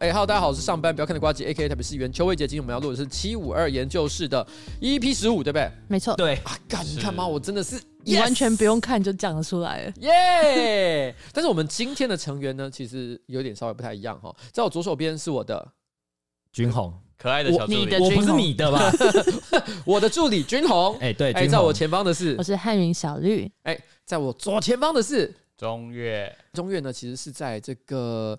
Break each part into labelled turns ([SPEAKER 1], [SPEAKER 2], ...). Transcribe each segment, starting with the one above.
[SPEAKER 1] 哎哈喽，大家好，我是上班不要看的瓜吉，A K A 特别是员邱伟杰。今天我们要录的是七五二研究室的 E P 十五，对不对？
[SPEAKER 2] 没错。
[SPEAKER 3] 对
[SPEAKER 1] 啊，干，你看吗？我真的是，
[SPEAKER 2] 你完全不用看就讲得出来了，
[SPEAKER 1] 耶！但是我们今天的成员呢，其实有点稍微不太一样哈。在我左手边是我的
[SPEAKER 3] 君宏，可爱的小助我不是你的吧？
[SPEAKER 1] 我的助理君宏，
[SPEAKER 3] 哎，对，
[SPEAKER 1] 哎，在我前方的是
[SPEAKER 2] 我是汉云小绿，
[SPEAKER 1] 哎，在我左前方的是
[SPEAKER 4] 中岳，
[SPEAKER 1] 中岳呢，其实是在这个。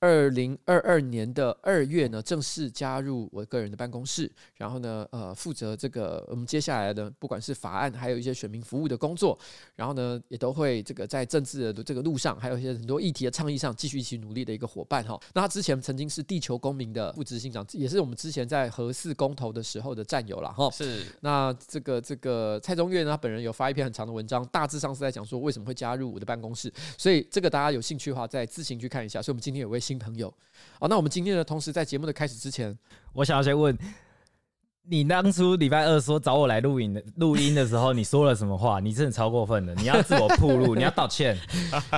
[SPEAKER 1] 二零二二年的二月呢，正式加入我个人的办公室，然后呢，呃，负责这个我们接下来的不管是法案，还有一些选民服务的工作，然后呢，也都会这个在政治的这个路上，还有一些很多议题的倡议上，继续一起努力的一个伙伴哈。那他之前曾经是地球公民的副执行长，也是我们之前在核四公投的时候的战友了哈。
[SPEAKER 4] 是。
[SPEAKER 1] 那这个这个蔡中岳呢，他本人有发一篇很长的文章，大致上是在讲说为什么会加入我的办公室，所以这个大家有兴趣的话，再自行去看一下。所以，我们今天有位新朋友。好，那我们今天呢，同时在节目的开始之前，
[SPEAKER 3] 我想要先问你，当初礼拜二说找我来录影的录音的时候，你说了什么话？你真的超过分了，你要自我铺路，你要道歉。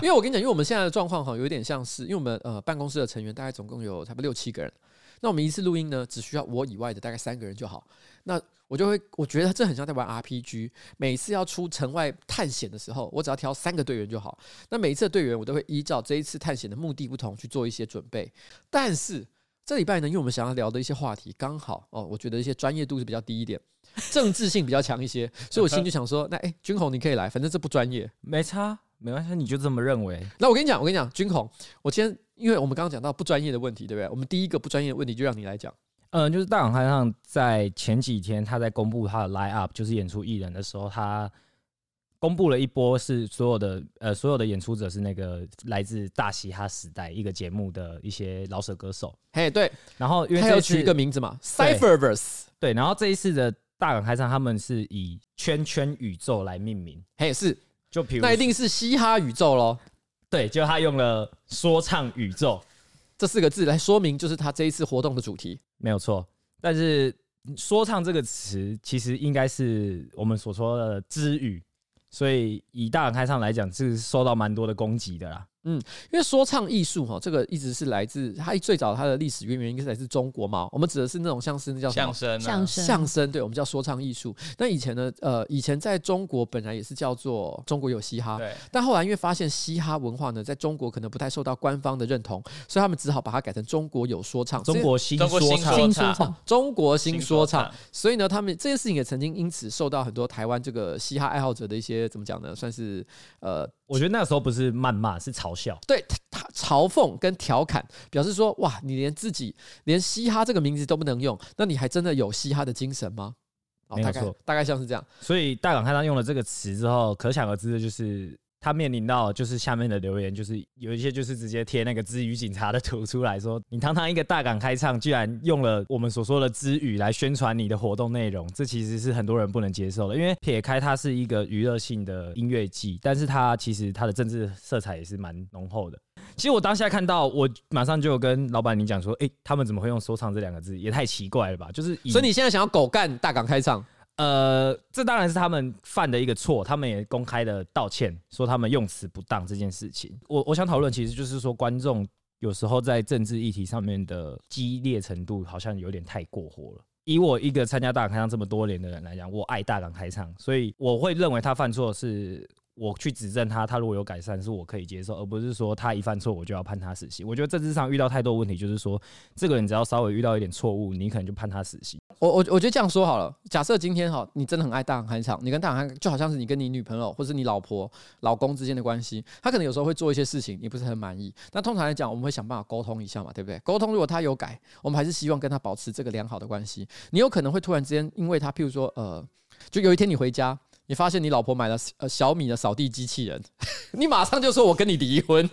[SPEAKER 1] 因为我跟你讲，因为我们现在的状况哈，有点像是，因为我们呃办公室的成员大概总共有差不多六七个人，那我们一次录音呢，只需要我以外的大概三个人就好。那我就会，我觉得这很像在玩 RPG。每次要出城外探险的时候，我只要挑三个队员就好。那每一次的队员，我都会依照这一次探险的目的不同去做一些准备。但是这礼拜呢，因为我们想要聊的一些话题刚好哦，我觉得一些专业度是比较低一点，政治性比较强一些，所以我心里就想说，那哎，君宏你可以来，反正这不专业，
[SPEAKER 3] 没差，没关系，你就这么认为。
[SPEAKER 1] 那我跟你讲，我跟你讲，军宏，我今天因为我们刚刚讲到不专业的问题，对不对？我们第一个不专业的问题就让你来讲。
[SPEAKER 3] 嗯，就是大港开唱在前几天，他在公布他的 line up，就是演出艺人的时候，他公布了一波是所有的呃所有的演出者是那个来自大嘻哈时代一个节目的一些老舍歌手。
[SPEAKER 1] 嘿，对。
[SPEAKER 3] 然后因为
[SPEAKER 1] 他要取一个名字嘛，Cypherverse。
[SPEAKER 3] 对，然后这一次的大港开唱，他们是以圈圈宇宙来命名。
[SPEAKER 1] 嘿，是。
[SPEAKER 3] 就比如
[SPEAKER 1] 那一定是嘻哈宇宙喽。
[SPEAKER 3] 对，就他用了说唱宇宙。
[SPEAKER 1] 这四个字来说明，就是他这一次活动的主题，
[SPEAKER 3] 没有错。但是“说唱”这个词，其实应该是我们所说的“知语”，所以以大港开唱来讲，是受到蛮多的攻击的啦。嗯，
[SPEAKER 1] 因为说唱艺术哈，这个一直是来自它最早它的历史渊源应该是来自中国嘛。我们指的是那种像是那叫
[SPEAKER 4] 相声，
[SPEAKER 2] 相声，
[SPEAKER 1] 相声，对，我们叫说唱艺术。那以前呢，呃，以前在中国本来也是叫做中国有嘻哈，
[SPEAKER 4] 对。
[SPEAKER 1] 但后来因为发现嘻哈文化呢，在中国可能不太受到官方的认同，所以他们只好把它改成中国有说唱，
[SPEAKER 3] 中国新说唱，
[SPEAKER 2] 新说唱，
[SPEAKER 1] 中国新说唱。所以呢，他们这件事情也曾经因此受到很多台湾这个嘻哈爱好者的一些怎么讲呢？算是呃。
[SPEAKER 3] 我觉得那个时候不是谩骂，是嘲笑。
[SPEAKER 1] 对，他嘲讽跟调侃，表示说：哇，你连自己连嘻哈这个名字都不能用，那你还真的有嘻哈的精神吗？哦，
[SPEAKER 3] 没有错，
[SPEAKER 1] 大概大概像是这样。
[SPEAKER 3] 所以大港开张用了这个词之后，可想而知的就是。他面临到就是下面的留言，就是有一些就是直接贴那个支语警察的图出来说，你堂堂一个大港开唱，居然用了我们所说的支语来宣传你的活动内容，这其实是很多人不能接受的。因为撇开它是一个娱乐性的音乐季，但是它其实它的政治色彩也是蛮浓厚的。其实我当下看到，我马上就有跟老板你讲说，诶，他们怎么会用说唱这两个字，也太奇怪了吧？就是
[SPEAKER 1] 所以你现在想要狗干大港开唱？
[SPEAKER 3] 呃，这当然是他们犯的一个错，他们也公开的道歉，说他们用词不当这件事情。我我想讨论，其实就是说，观众有时候在政治议题上面的激烈程度，好像有点太过火了。以我一个参加大港开唱这么多年的人来讲，我爱大港开唱，所以我会认为他犯错是。我去指正他，他如果有改善，是我可以接受，而不是说他一犯错我就要判他死刑。我觉得政治上遇到太多问题，就是说这个人只要稍微遇到一点错误，你可能就判他死刑。
[SPEAKER 1] 我我我觉得这样说好了，假设今天哈，你真的很爱大港开唱，你跟大港开就好像是你跟你女朋友或是你老婆、老公之间的关系，他可能有时候会做一些事情，你不是很满意。那通常来讲，我们会想办法沟通一下嘛，对不对？沟通如果他有改，我们还是希望跟他保持这个良好的关系。你有可能会突然之间，因为他譬如说呃，就有一天你回家。你发现你老婆买了呃小米的扫地机器人，你马上就说我跟你离婚，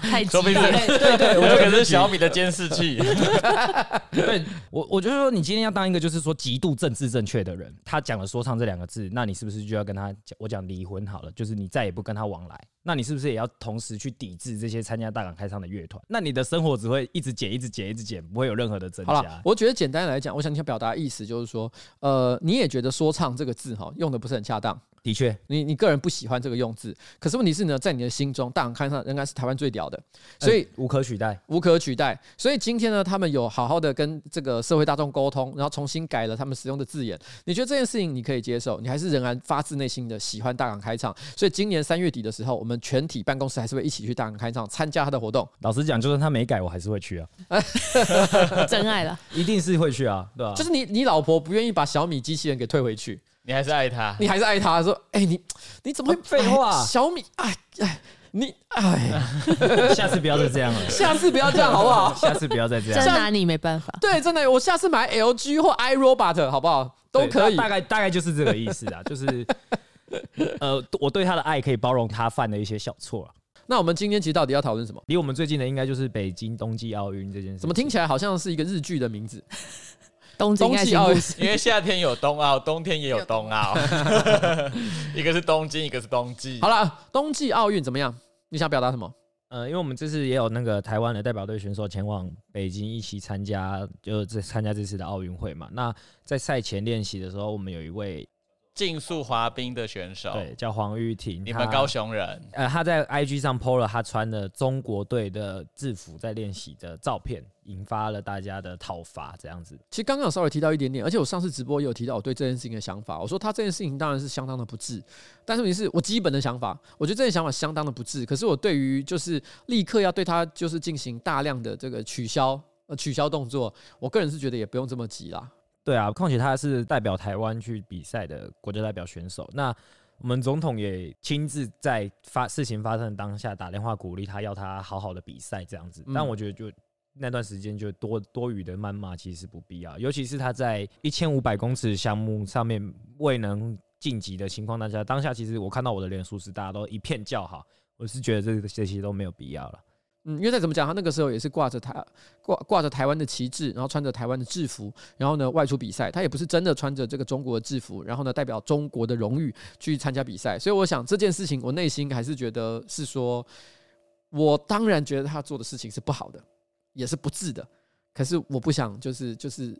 [SPEAKER 2] 太
[SPEAKER 4] 说明对
[SPEAKER 1] 对对，
[SPEAKER 4] 我可是小米的监视器。
[SPEAKER 3] 对我，我就说你今天要当一个就是说极度政治正确的人，他讲了说唱这两个字，那你是不是就要跟他讲我讲离婚好了？就是你再也不跟他往来。那你是不是也要同时去抵制这些参加大港开唱的乐团？那你的生活只会一直减，一直减，一直减，不会有任何的增加。
[SPEAKER 1] 我觉得简单来讲，我想你想表达的意思就是说，呃，你也觉得说唱这个字哈用的不是很恰当，
[SPEAKER 3] 的确，
[SPEAKER 1] 你你个人不喜欢这个用字，可是问题是呢，在你的心中，大港开唱仍然是台湾最屌的，所以、
[SPEAKER 3] 嗯、无可取代，
[SPEAKER 1] 无可取代。所以今天呢，他们有好好的跟这个社会大众沟通，然后重新改了他们使用的字眼。你觉得这件事情你可以接受？你还是仍然发自内心的喜欢大港开唱？所以今年三月底的时候，我们全体办公室还是会一起去大港开唱参加他的活动。
[SPEAKER 3] 老实讲，就算他没改，我还是会去啊
[SPEAKER 2] 真爱了，
[SPEAKER 3] 一定是会去啊，对吧、啊？
[SPEAKER 1] 就是你你老婆不愿意把小米机器人给退回去。
[SPEAKER 4] 你还是爱他，
[SPEAKER 1] 你还是爱他。说，哎、欸，你你怎么会
[SPEAKER 3] 废话？
[SPEAKER 1] 小米，哎哎，你哎，
[SPEAKER 3] 下次不要再这样了。
[SPEAKER 1] 下次不要这样，好不好？
[SPEAKER 3] 下次不要再这样。
[SPEAKER 2] 真拿你没办法。
[SPEAKER 1] 对，真的，我下次买 LG 或 iRobot，好不好？都可以。
[SPEAKER 3] 大概大概就是这个意思啊，就是呃，我对他的爱可以包容他犯的一些小错了。
[SPEAKER 1] 那我们今天其实到底要讨论什么？
[SPEAKER 3] 离我们最近的应该就是北京冬季奥运这件事。
[SPEAKER 1] 怎么听起来好像是一个日剧的名字？
[SPEAKER 2] 冬季奥运，
[SPEAKER 4] 因为夏天有冬奥，冬天也有冬奥，一个是东京，一个是冬季。
[SPEAKER 1] 好了，冬季奥运怎么样？你想表达什么？
[SPEAKER 3] 呃，因为我们这次也有那个台湾的代表队选手前往北京一起参加，就是参加这次的奥运会嘛。那在赛前练习的时候，我们有一位。
[SPEAKER 4] 竞速滑冰的选手，
[SPEAKER 3] 对，叫黄玉婷，
[SPEAKER 4] 你们高雄人。
[SPEAKER 3] 呃，他在 IG 上 PO 了他穿的中国队的制服在练习的照片，引发了大家的讨伐。这样子，
[SPEAKER 1] 其实刚刚有稍微提到一点点，而且我上次直播也有提到我对这件事情的想法。我说他这件事情当然是相当的不智，但是问题是我基本的想法，我觉得这件想法相当的不智。可是我对于就是立刻要对他就是进行大量的这个取消呃取消动作，我个人是觉得也不用这么急啦。
[SPEAKER 3] 对啊，况且他是代表台湾去比赛的国家代表选手。那我们总统也亲自在发事情发生的当下打电话鼓励他，要他好好的比赛这样子。但我觉得就那段时间就多多余的谩骂其实不必要，尤其是他在一千五百公尺项目上面未能晋级的情况，大家当下其实我看到我的脸书是大家都一片叫好，我是觉得这个这些都没有必要了。
[SPEAKER 1] 嗯，因为再怎么讲，他那个时候也是挂着台挂挂着台湾的旗帜，然后穿着台湾的制服，然后呢外出比赛，他也不是真的穿着这个中国的制服，然后呢代表中国的荣誉去参加比赛，所以我想这件事情，我内心还是觉得是说，我当然觉得他做的事情是不好的，也是不智的，可是我不想就是就是。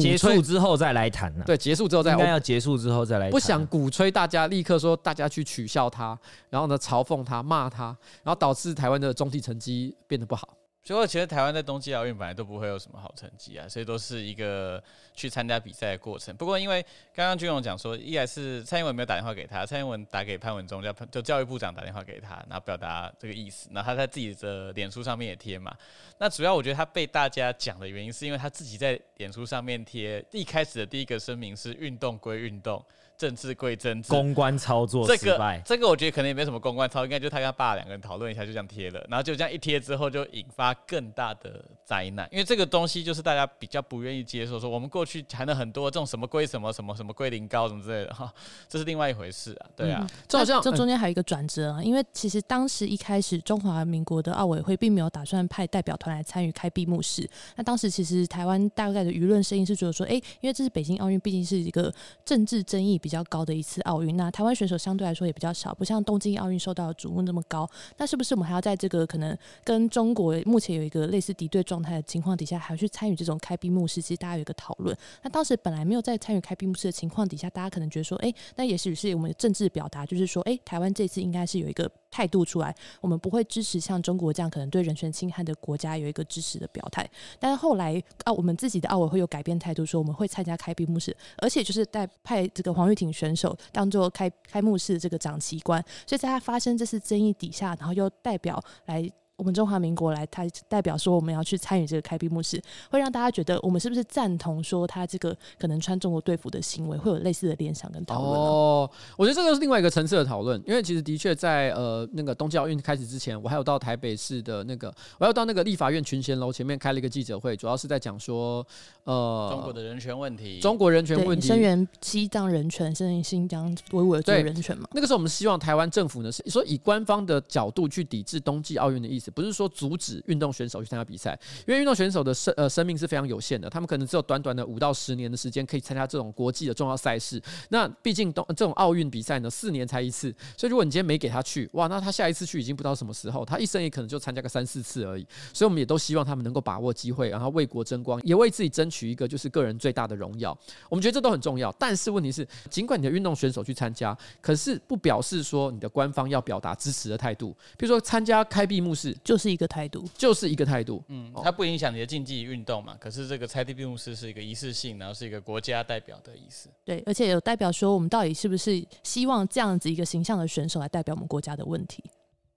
[SPEAKER 3] 结束之后再来谈呢？
[SPEAKER 1] 对，结束之后再
[SPEAKER 3] 应该要结束之后再来谈。
[SPEAKER 1] 不想鼓吹大家立刻说大家去取笑他，然后呢嘲讽他、骂他，然后导致台湾的总体成绩变得不好。
[SPEAKER 4] 所以其实台湾在冬季奥运本来都不会有什么好成绩啊，所以都是一个去参加比赛的过程。不过因为刚刚军勇讲说，一来是蔡英文没有打电话给他，蔡英文打给潘文忠，叫就教育部长打电话给他，然后表达这个意思。然后他在自己的脸书上面也贴嘛。那主要我觉得他被大家讲的原因，是因为他自己在脸书上面贴一开始的第一个声明是运动归运动。政治归政治，
[SPEAKER 3] 公关操作。
[SPEAKER 4] 这个这个我觉得可能也没什么公关操作，应该就他跟他爸两个人讨论一下，就这样贴了。然后就这样一贴之后，就引发更大的灾难。因为这个东西就是大家比较不愿意接受，说我们过去谈了很多这种什么归什么什么什么归零高什么之类的哈，这是另外一回事啊。对啊，
[SPEAKER 2] 这好像这中间还有一个转折啊，因为其实当时一开始中华民国的奥委会并没有打算派代表团来参与开闭幕式。那当时其实台湾大概的舆论声音是觉得说，哎，因为这是北京奥运，毕竟是一个政治争议比比较高的一次奥运，那台湾选手相对来说也比较少，不像东京奥运受到瞩目那么高。那是不是我们还要在这个可能跟中国目前有一个类似敌对状态的情况底下，还要去参与这种开闭幕式？其实大家有一个讨论。那当时本来没有在参与开闭幕式的情况底下，大家可能觉得说，哎、那也许是我们的政治表达，就是说，哎、台湾这次应该是有一个态度出来，我们不会支持像中国这样可能对人权侵害的国家有一个支持的表态。但是后来啊，我们自己的奥委会有改变态度，说我们会参加开闭幕式，而且就是代派这个黄玉婷选手。当做开开幕式这个长旗官，所以在他发生这次争议底下，然后又代表来。我们中华民国来，他代表说我们要去参与这个开闭幕式，会让大家觉得我们是不是赞同说他这个可能穿中国队服的行为会有类似的联想跟讨论？哦，
[SPEAKER 1] 我觉得这个是另外一个层次的讨论，因为其实的确在呃那个冬季奥运开始之前，我还有到台北市的那个，我还有到那个立法院群贤楼前面开了一个记者会，主要是在讲说呃
[SPEAKER 4] 中国的人权问题，
[SPEAKER 1] 中国人权问题，
[SPEAKER 2] 声援西藏人权，声援新疆维吾尔族人权嘛。
[SPEAKER 1] 那个时候我们希望台湾政府呢是说以官方的角度去抵制冬季奥运的意思。不是说阻止运动选手去参加比赛，因为运动选手的生呃生命是非常有限的，他们可能只有短短的五到十年的时间可以参加这种国际的重要赛事。那毕竟东这种奥运比赛呢，四年才一次，所以如果你今天没给他去，哇，那他下一次去已经不知道什么时候，他一生也可能就参加个三四次而已。所以我们也都希望他们能够把握机会，然后为国争光，也为自己争取一个就是个人最大的荣耀。我们觉得这都很重要，但是问题是，尽管你的运动选手去参加，可是不表示说你的官方要表达支持的态度。比如说参加开闭幕式，
[SPEAKER 2] 就是一个态度，
[SPEAKER 1] 就是一个态度。
[SPEAKER 4] 嗯，它不影响你的竞技运动嘛。可是这个开闭幕式是一个仪式性，然后是一个国家代表的意思。
[SPEAKER 2] 对，而且有代表说，我们到底是不是希望这样子一个形象的选手来代表我们国家的问题。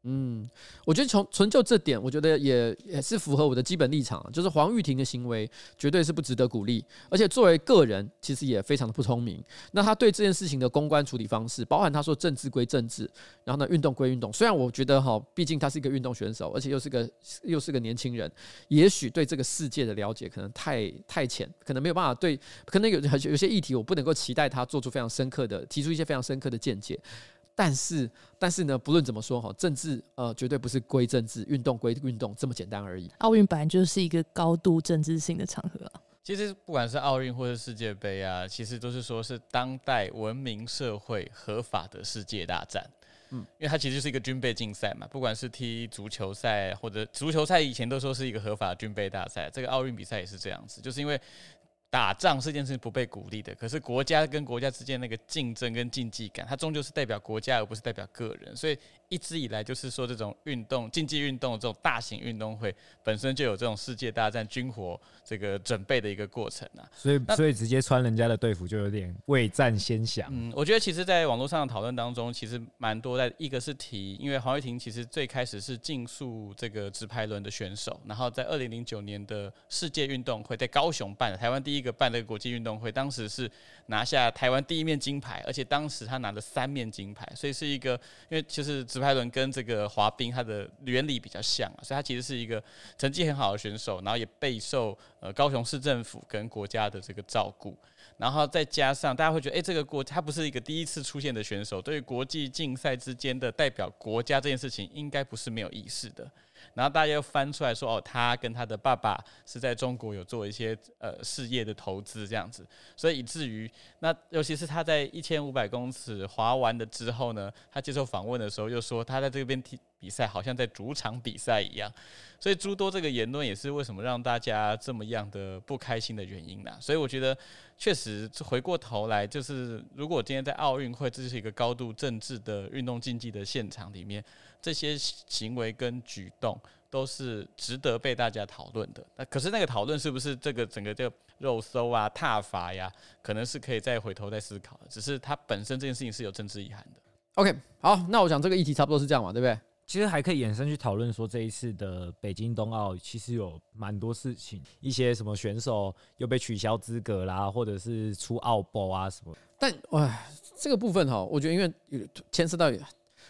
[SPEAKER 1] 嗯，我觉得从纯就这点，我觉得也也是符合我的基本立场，就是黄玉婷的行为绝对是不值得鼓励，而且作为个人，其实也非常的不聪明。那他对这件事情的公关处理方式，包含他说政治归政治，然后呢运动归运动。虽然我觉得哈，毕竟他是一个运动选手，而且又是个又是个年轻人，也许对这个世界的了解可能太太浅，可能没有办法对，可能有有些议题我不能够期待他做出非常深刻的，提出一些非常深刻的见解。但是，但是呢，不论怎么说哈，政治呃绝对不是归政治，运动归运动这么简单而已。
[SPEAKER 2] 奥运本来就是一个高度政治性的场合啊。
[SPEAKER 4] 其实不管是奥运或是世界杯啊，其实都是说是当代文明社会合法的世界大战。嗯，因为它其实就是一个军备竞赛嘛，不管是踢足球赛或者足球赛，以前都说是一个合法的军备大赛，这个奥运比赛也是这样子，就是因为。打仗是件事情不被鼓励的，可是国家跟国家之间那个竞争跟竞技感，它终究是代表国家而不是代表个人，所以一直以来就是说这种运动竞技运动这种大型运动会本身就有这种世界大战军火这个准备的一个过程啊，
[SPEAKER 3] 所以所以直接穿人家的队服就有点未战先降。
[SPEAKER 4] 嗯，我觉得其实在网络上的讨论当中，其实蛮多在一个是提，因为黄玉婷其实最开始是竞速这个直排轮的选手，然后在二零零九年的世界运动会在高雄办的，台湾第一个。办这个国际运动会，当时是拿下台湾第一面金牌，而且当时他拿了三面金牌，所以是一个，因为其实直排轮跟这个滑冰它的原理比较像啊，所以他其实是一个成绩很好的选手，然后也备受呃高雄市政府跟国家的这个照顾，然后再加上大家会觉得，哎，这个国他不是一个第一次出现的选手，对于国际竞赛之间的代表国家这件事情，应该不是没有意识的。然后大家又翻出来说，哦，他跟他的爸爸是在中国有做一些呃事业的投资这样子，所以以至于那尤其是他在一千五百公尺滑完了之后呢，他接受访问的时候又说他在这边听比赛好像在主场比赛一样，所以诸多这个言论也是为什么让大家这么样的不开心的原因啦。所以我觉得确实回过头来就是，如果今天在奥运会，这是一个高度政治的运动竞技的现场里面。这些行为跟举动都是值得被大家讨论的。那可是那个讨论是不是这个整个这个肉搜啊、踏伐呀，可能是可以再回头再思考的。只是它本身这件事情是有政治意涵的。
[SPEAKER 1] OK，好，那我想这个议题差不多是这样嘛，对不对？
[SPEAKER 3] 其实还可以延伸去讨论说，这一次的北京冬奥其实有蛮多事情，一些什么选手又被取消资格啦，或者是出奥博啊什么。
[SPEAKER 1] 但哎，这个部分哈，我觉得因为牵涉到。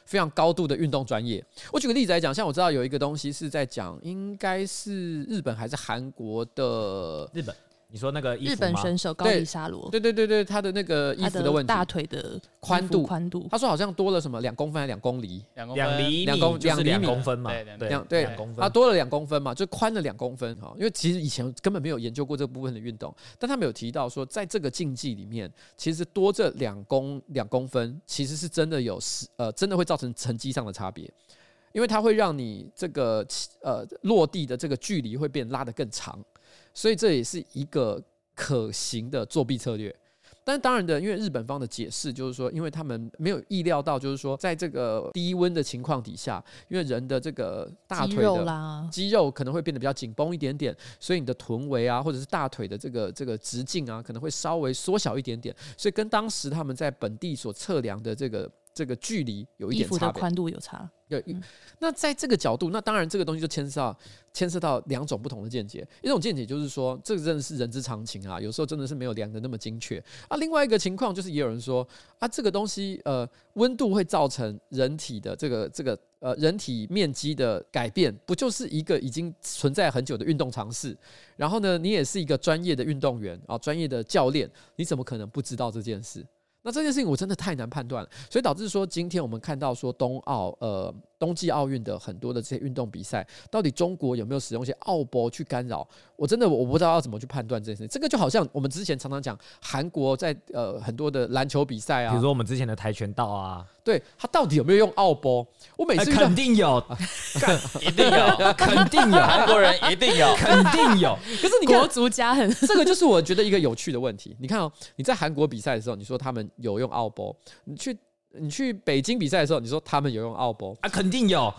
[SPEAKER 1] 非常高度的运动专业。我举个例子来讲，像我知道有一个东西是在讲，应该是日本还是韩国的
[SPEAKER 3] 日本。你说那个
[SPEAKER 2] 日本选手高丽沙罗，
[SPEAKER 1] 对对对对，他的那个衣服的问题，
[SPEAKER 2] 大腿的
[SPEAKER 1] 宽度。
[SPEAKER 2] 宽度，
[SPEAKER 1] 他说好像多了什么两公分还是两公里？
[SPEAKER 4] 两
[SPEAKER 3] 两厘
[SPEAKER 1] 两公两
[SPEAKER 3] 两公分嘛？
[SPEAKER 1] 对两对
[SPEAKER 3] 两公分，
[SPEAKER 1] 他多了两公分嘛，就宽了两公分哈。因为其实以前根本没有研究过这部分的运动，但他们有提到说，在这个竞技里面，其实多这两公两公分，其实是真的有呃，真的会造成成绩上的差别，因为它会让你这个呃落地的这个距离会变拉得更长，所以这也是一个。可行的作弊策略，但是当然的，因为日本方的解释就是说，因为他们没有意料到，就是说，在这个低温的情况底下，因为人的这个大腿的肌肉可能会变得比较紧绷一点点，所以你的臀围啊，或者是大腿的这个这个直径啊，可能会稍微缩小一点点，所以跟当时他们在本地所测量的这个。这个距离有一点差，
[SPEAKER 2] 宽度有差。
[SPEAKER 1] 对，那在这个角度，那当然这个东西就牵涉到牵涉到两种不同的见解。一种见解就是说，这个真的是人之常情啊，有时候真的是没有量的那么精确啊。另外一个情况就是，也有人说啊，这个东西呃，温度会造成人体的这个这个呃人体面积的改变，不就是一个已经存在很久的运动常识？然后呢，你也是一个专业的运动员啊，专业的教练，你怎么可能不知道这件事？那这件事情我真的太难判断了，所以导致说今天我们看到说冬奥呃冬季奥运的很多的这些运动比赛，到底中国有没有使用一些奥博去干扰？我真的我不知道要怎么去判断这件事情。这个就好像我们之前常常讲韩国在呃很多的篮球比赛啊，
[SPEAKER 3] 比如说我们之前的跆拳道啊，
[SPEAKER 1] 对他到底有没有用奥博？我每次
[SPEAKER 3] 肯定有，
[SPEAKER 4] 一定有，
[SPEAKER 3] 肯定有，
[SPEAKER 4] 韩国人一定有，
[SPEAKER 3] 肯定有。
[SPEAKER 1] 可是你
[SPEAKER 2] 国足家很，
[SPEAKER 1] 这个就是我觉得一个有趣的问题。你看哦，你在韩国比赛的时候，你说他们有用奥博，你去你去北京比赛的时候，你说他们有用奥博
[SPEAKER 3] 啊，肯定有。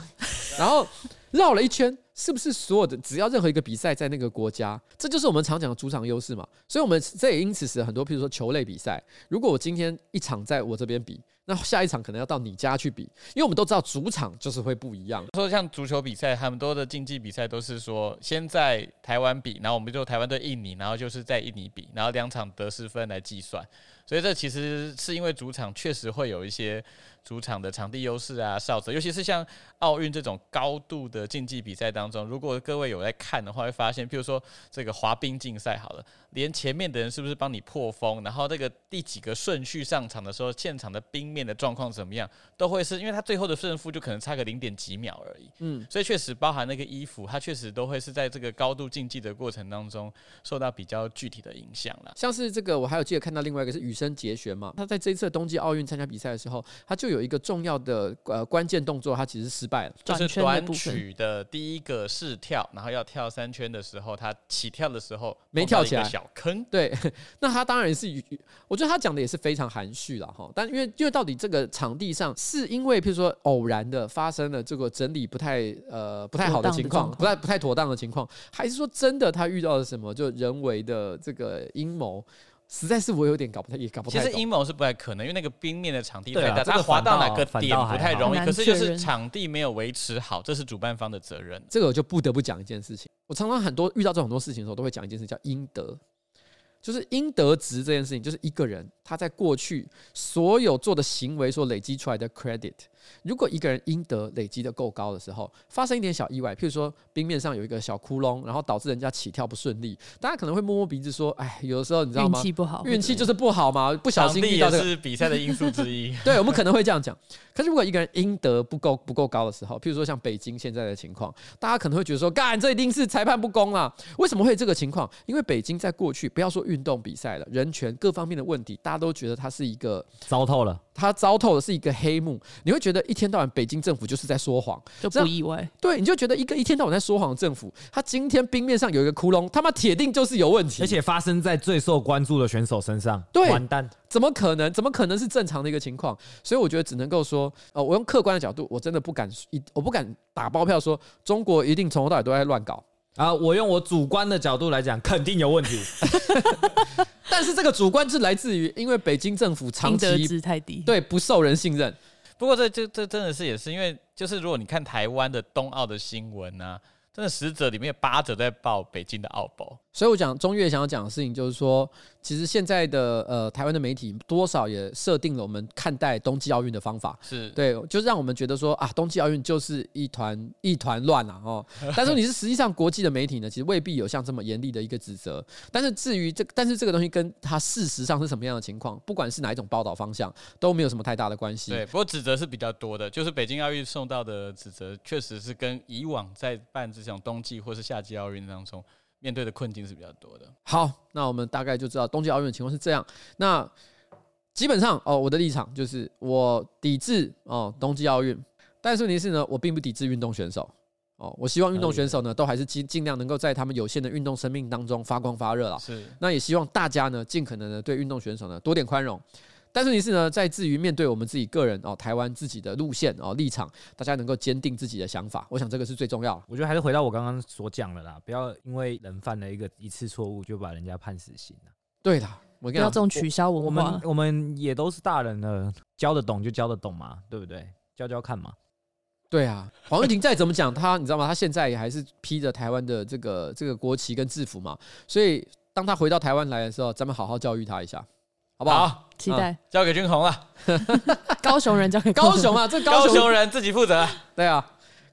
[SPEAKER 1] 然后绕了一圈，是不是所有的只要任何一个比赛在那个国家，这就是我们常讲的主场优势嘛？所以，我们这也因此使很多，譬如说球类比赛，如果我今天一场在我这边比。那下一场可能要到你家去比，因为我们都知道主场就是会不一样。
[SPEAKER 4] 说像足球比赛，很多的竞技比赛都是说先在台湾比，然后我们就台湾对印尼，然后就是在印尼比，然后两场得失分来计算。所以这其实是因为主场确实会有一些主场的场地优势啊，哨子尤其是像奥运这种高度的竞技比赛当中，如果各位有在看的话，会发现，譬如说这个滑冰竞赛好了，连前面的人是不是帮你破风，然后这个第几个顺序上场的时候，现场的冰面的状况怎么样，都会是因为他最后的胜负就可能差个零点几秒而已。嗯，所以确实包含那个衣服，它确实都会是在这个高度竞技的过程当中受到比较具体的影响了。
[SPEAKER 1] 像是这个，我还有记得看到另外一个是羽生结弦嘛，他在这一次冬季奥运参加比赛的时候，他就有一个重要的呃关键动作，他其实失败了，
[SPEAKER 4] 就是短曲的第一个试跳，然后要跳三圈的时候，他起跳的时候
[SPEAKER 1] 没跳起来，
[SPEAKER 4] 小坑。
[SPEAKER 1] 对，那他当然是，我觉得他讲的也是非常含蓄了哈。但因为因为到底这个场地上是因为譬如说偶然的发生了这个整理不太呃不太好的情况，不太不太妥当的情况，还是说真的他遇到了什么就人为的这个阴谋？实在是我有点搞不太也搞不太。
[SPEAKER 4] 其实阴谋是不太可能，因为那个冰面的场地太大，它滑到哪个点不太容易。可是就是场地没有维持好，这是主办方的责任。
[SPEAKER 1] 这个我就不得不讲一件事情。我常常很多遇到这种很多事情的时候，都会讲一件事，叫阴德。就是阴德值这件事情，就是一个人他在过去所有做的行为所累积出来的 credit。如果一个人阴德累积的够高的时候，发生一点小意外，譬如说冰面上有一个小窟窿，然后导致人家起跳不顺利，大家可能会摸摸鼻子说：“哎，有的时候你知道吗？运
[SPEAKER 2] 气不好，
[SPEAKER 1] 运气就是不好嘛，不小心遇到这个
[SPEAKER 4] 是比赛的因素之一。”
[SPEAKER 1] 对，我们可能会这样讲。可是如果一个人阴德不够不够高的时候，譬如说像北京现在的情况，大家可能会觉得说：“干，这一定是裁判不公啊！”为什么会这个情况？因为北京在过去，不要说运动比赛了，人权各方面的问题，大家都觉得它是一个
[SPEAKER 3] 糟透了。
[SPEAKER 1] 他糟透的是一个黑幕，你会觉得一天到晚北京政府就是在说谎，
[SPEAKER 2] 就不意外。
[SPEAKER 1] 对，你就觉得一个一天到晚在说谎的政府，他今天冰面上有一个窟窿，他妈铁定就是有问题，
[SPEAKER 3] 而且发生在最受关注的选手身上，
[SPEAKER 1] 对，
[SPEAKER 3] 完蛋，
[SPEAKER 1] 怎么可能？怎么可能是正常的一个情况？所以我觉得只能够说，呃，我用客观的角度，我真的不敢一，我不敢打包票说中国一定从头到尾都在乱搞。
[SPEAKER 3] 啊，我用我主观的角度来讲，肯定有问题。
[SPEAKER 1] 但是这个主观是来自于，因为北京政府长期
[SPEAKER 2] 值太低，
[SPEAKER 1] 对，不受人信任。
[SPEAKER 4] 不过这这这真的是也是因为，就是如果你看台湾的冬奥的新闻啊，真的十者里面有八者在报北京的奥博。
[SPEAKER 1] 所以我讲中越想要讲的事情就是说。其实现在的呃台湾的媒体多少也设定了我们看待冬季奥运的方法，
[SPEAKER 4] 是
[SPEAKER 1] 对，就是让我们觉得说啊冬季奥运就是一团一团乱啊哦。但是你是实际上国际的媒体呢，其实未必有像这么严厉的一个指责。但是至于这，但是这个东西跟它事实上是什么样的情况，不管是哪一种报道方向，都没有什么太大的关系。
[SPEAKER 4] 对，不过指责是比较多的，就是北京奥运受到的指责，确实是跟以往在办这种冬季或是夏季奥运当中。面对的困境是比较多的。
[SPEAKER 1] 好，那我们大概就知道冬季奥运的情况是这样。那基本上哦，我的立场就是我抵制哦冬季奥运，但是问题是呢，我并不抵制运动选手哦。我希望运动选手呢，都还是尽尽量能够在他们有限的运动生命当中发光发热了。
[SPEAKER 4] 是。
[SPEAKER 1] 那也希望大家呢，尽可能的对运动选手呢多点宽容。但是你是呢，在至于面对我们自己个人哦，台湾自己的路线哦立场，大家能够坚定自己的想法，我想这个是最重要。
[SPEAKER 3] 我觉得还是回到我刚刚所讲的啦，不要因为人犯了一个一次错误就把人家判死刑了。
[SPEAKER 1] 对的，我跟你讲，
[SPEAKER 2] 不要这种取消文化。
[SPEAKER 3] 我们我们也都是大人了，教得懂就教得懂嘛，对不对？教教看嘛。
[SPEAKER 1] 对啊，黄玉婷再怎么讲，他你知道吗？他现在也还是披着台湾的这个这个国旗跟制服嘛，所以当他回到台湾来的时候，咱们好好教育他一下。好不好？好
[SPEAKER 2] 期待、
[SPEAKER 4] 嗯、交给君宏了。
[SPEAKER 2] 高雄人交给
[SPEAKER 1] 高雄啊，这高雄，
[SPEAKER 4] 高雄人自己负责。
[SPEAKER 1] 对啊，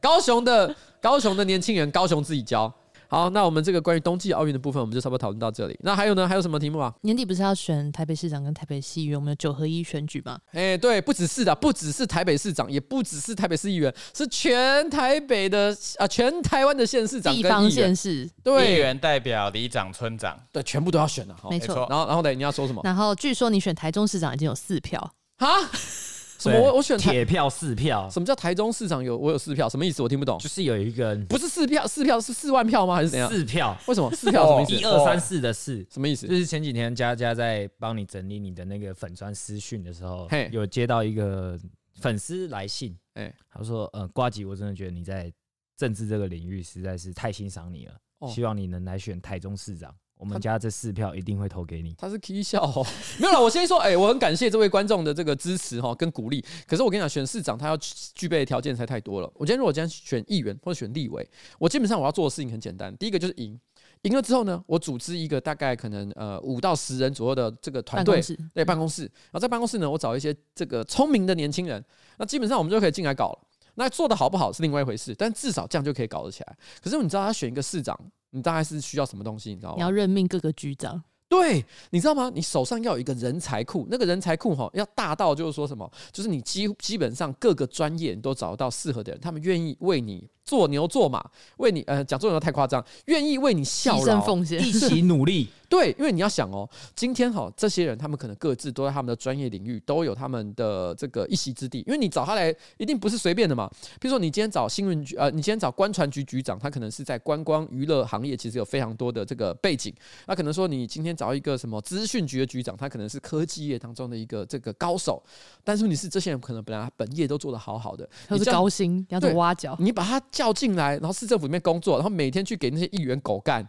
[SPEAKER 1] 高雄的高雄的年轻人，高雄自己教。好，那我们这个关于冬季奥运的部分，我们就差不多讨论到这里。那还有呢？还有什么题目啊？
[SPEAKER 2] 年底不是要选台北市长跟台北市议员，我们的九合一选举吗？
[SPEAKER 1] 哎、欸，对，不只是的，不只是台北市长，也不只是台北市议员，是全台北的啊，全台湾的县市长、
[SPEAKER 2] 地方县市
[SPEAKER 1] 对
[SPEAKER 4] 议员代表、里长、村长，
[SPEAKER 1] 对，全部都要选了。
[SPEAKER 2] 没错。
[SPEAKER 1] 然后，然后呢？你要说什么？
[SPEAKER 2] 然后据说你选台中市长已经有四票
[SPEAKER 1] 哈。什么？我我选
[SPEAKER 3] 铁票四票？
[SPEAKER 1] 什么叫台中市长有我有四票？什么意思？我听不懂。
[SPEAKER 3] 就是有一个
[SPEAKER 1] 不是四票，四票是四万票吗？还是怎样？
[SPEAKER 3] 四票？
[SPEAKER 1] 为什么四票？什么意思？
[SPEAKER 3] 一二三四的四
[SPEAKER 1] 什么意思？
[SPEAKER 3] 就是前几天佳佳在帮你整理你的那个粉砖私讯的时候，有接到一个粉丝来信，
[SPEAKER 1] 哎，
[SPEAKER 3] 他说：“呃，瓜吉，我真的觉得你在政治这个领域实在是太欣赏你了，希望你能来选台中市长。”我们家这四票一定会投给你。
[SPEAKER 1] 他是 K 笑哦，没有了。我先说，哎、欸，我很感谢这位观众的这个支持哈跟鼓励。可是我跟你讲，选市长他要具备的条件才太多了。我今天如果今天选议员或者选立委，我基本上我要做的事情很简单。第一个就是赢，赢了之后呢，我组织一个大概可能呃五到十人左右的这个团队，对办公室。然后在办公室呢，我找一些这个聪明的年轻人，那基本上我们就可以进来搞了。那做的好不好是另外一回事，但至少这样就可以搞得起来。可是你知道他选一个市长？你大概是需要什么东西？你知道吗？
[SPEAKER 2] 你要任命各个局长。
[SPEAKER 1] 对，你知道吗？你手上要有一个人才库，那个人才库哈要大到就是说什么？就是你基基本上各个专业你都找得到适合的人，他们愿意为你做牛做马，为你呃讲做牛太夸张，愿意为你效劳
[SPEAKER 2] 奉献，
[SPEAKER 3] 一起努力。
[SPEAKER 1] 对，因为你要想哦，今天哈这些人他们可能各自都在他们的专业领域都有他们的这个一席之地，因为你找他来一定不是随便的嘛。比如说你今天找新闻局呃，你今天找观船局局长，他可能是在观光娱乐行业其实有非常多的这个背景。那可能说你今天找一个什么资讯局的局长，他可能是科技业当中的一个这个高手。但是你是这些人可能本来本业都做得好好的，
[SPEAKER 2] 他是高薪，要做挖角，
[SPEAKER 1] 你把他叫进来，然后市政府里面工作，然后每天去给那些议员狗干。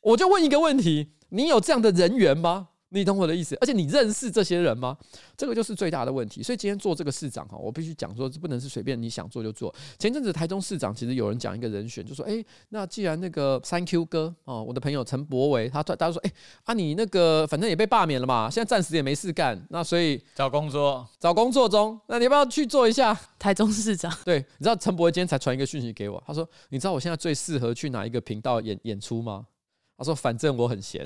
[SPEAKER 1] 我就问一个问题。你有这样的人缘吗？你懂我的意思？而且你认识这些人吗？这个就是最大的问题。所以今天做这个市长哈，我必须讲说，这不能是随便你想做就做。前阵子台中市长其实有人讲一个人选，就说：哎，那既然那个三 Q 哥哦，我的朋友陈柏维，他他就说：哎啊，你那个反正也被罢免了嘛，现在暂时也没事干，那所以
[SPEAKER 4] 找工作，
[SPEAKER 1] 找工作中，那你要不要去做一下
[SPEAKER 2] 台中市长？
[SPEAKER 1] 对，你知道陈柏维今天才传一个讯息给我，他说：你知道我现在最适合去哪一个频道演演出吗？他说：“反正我很闲，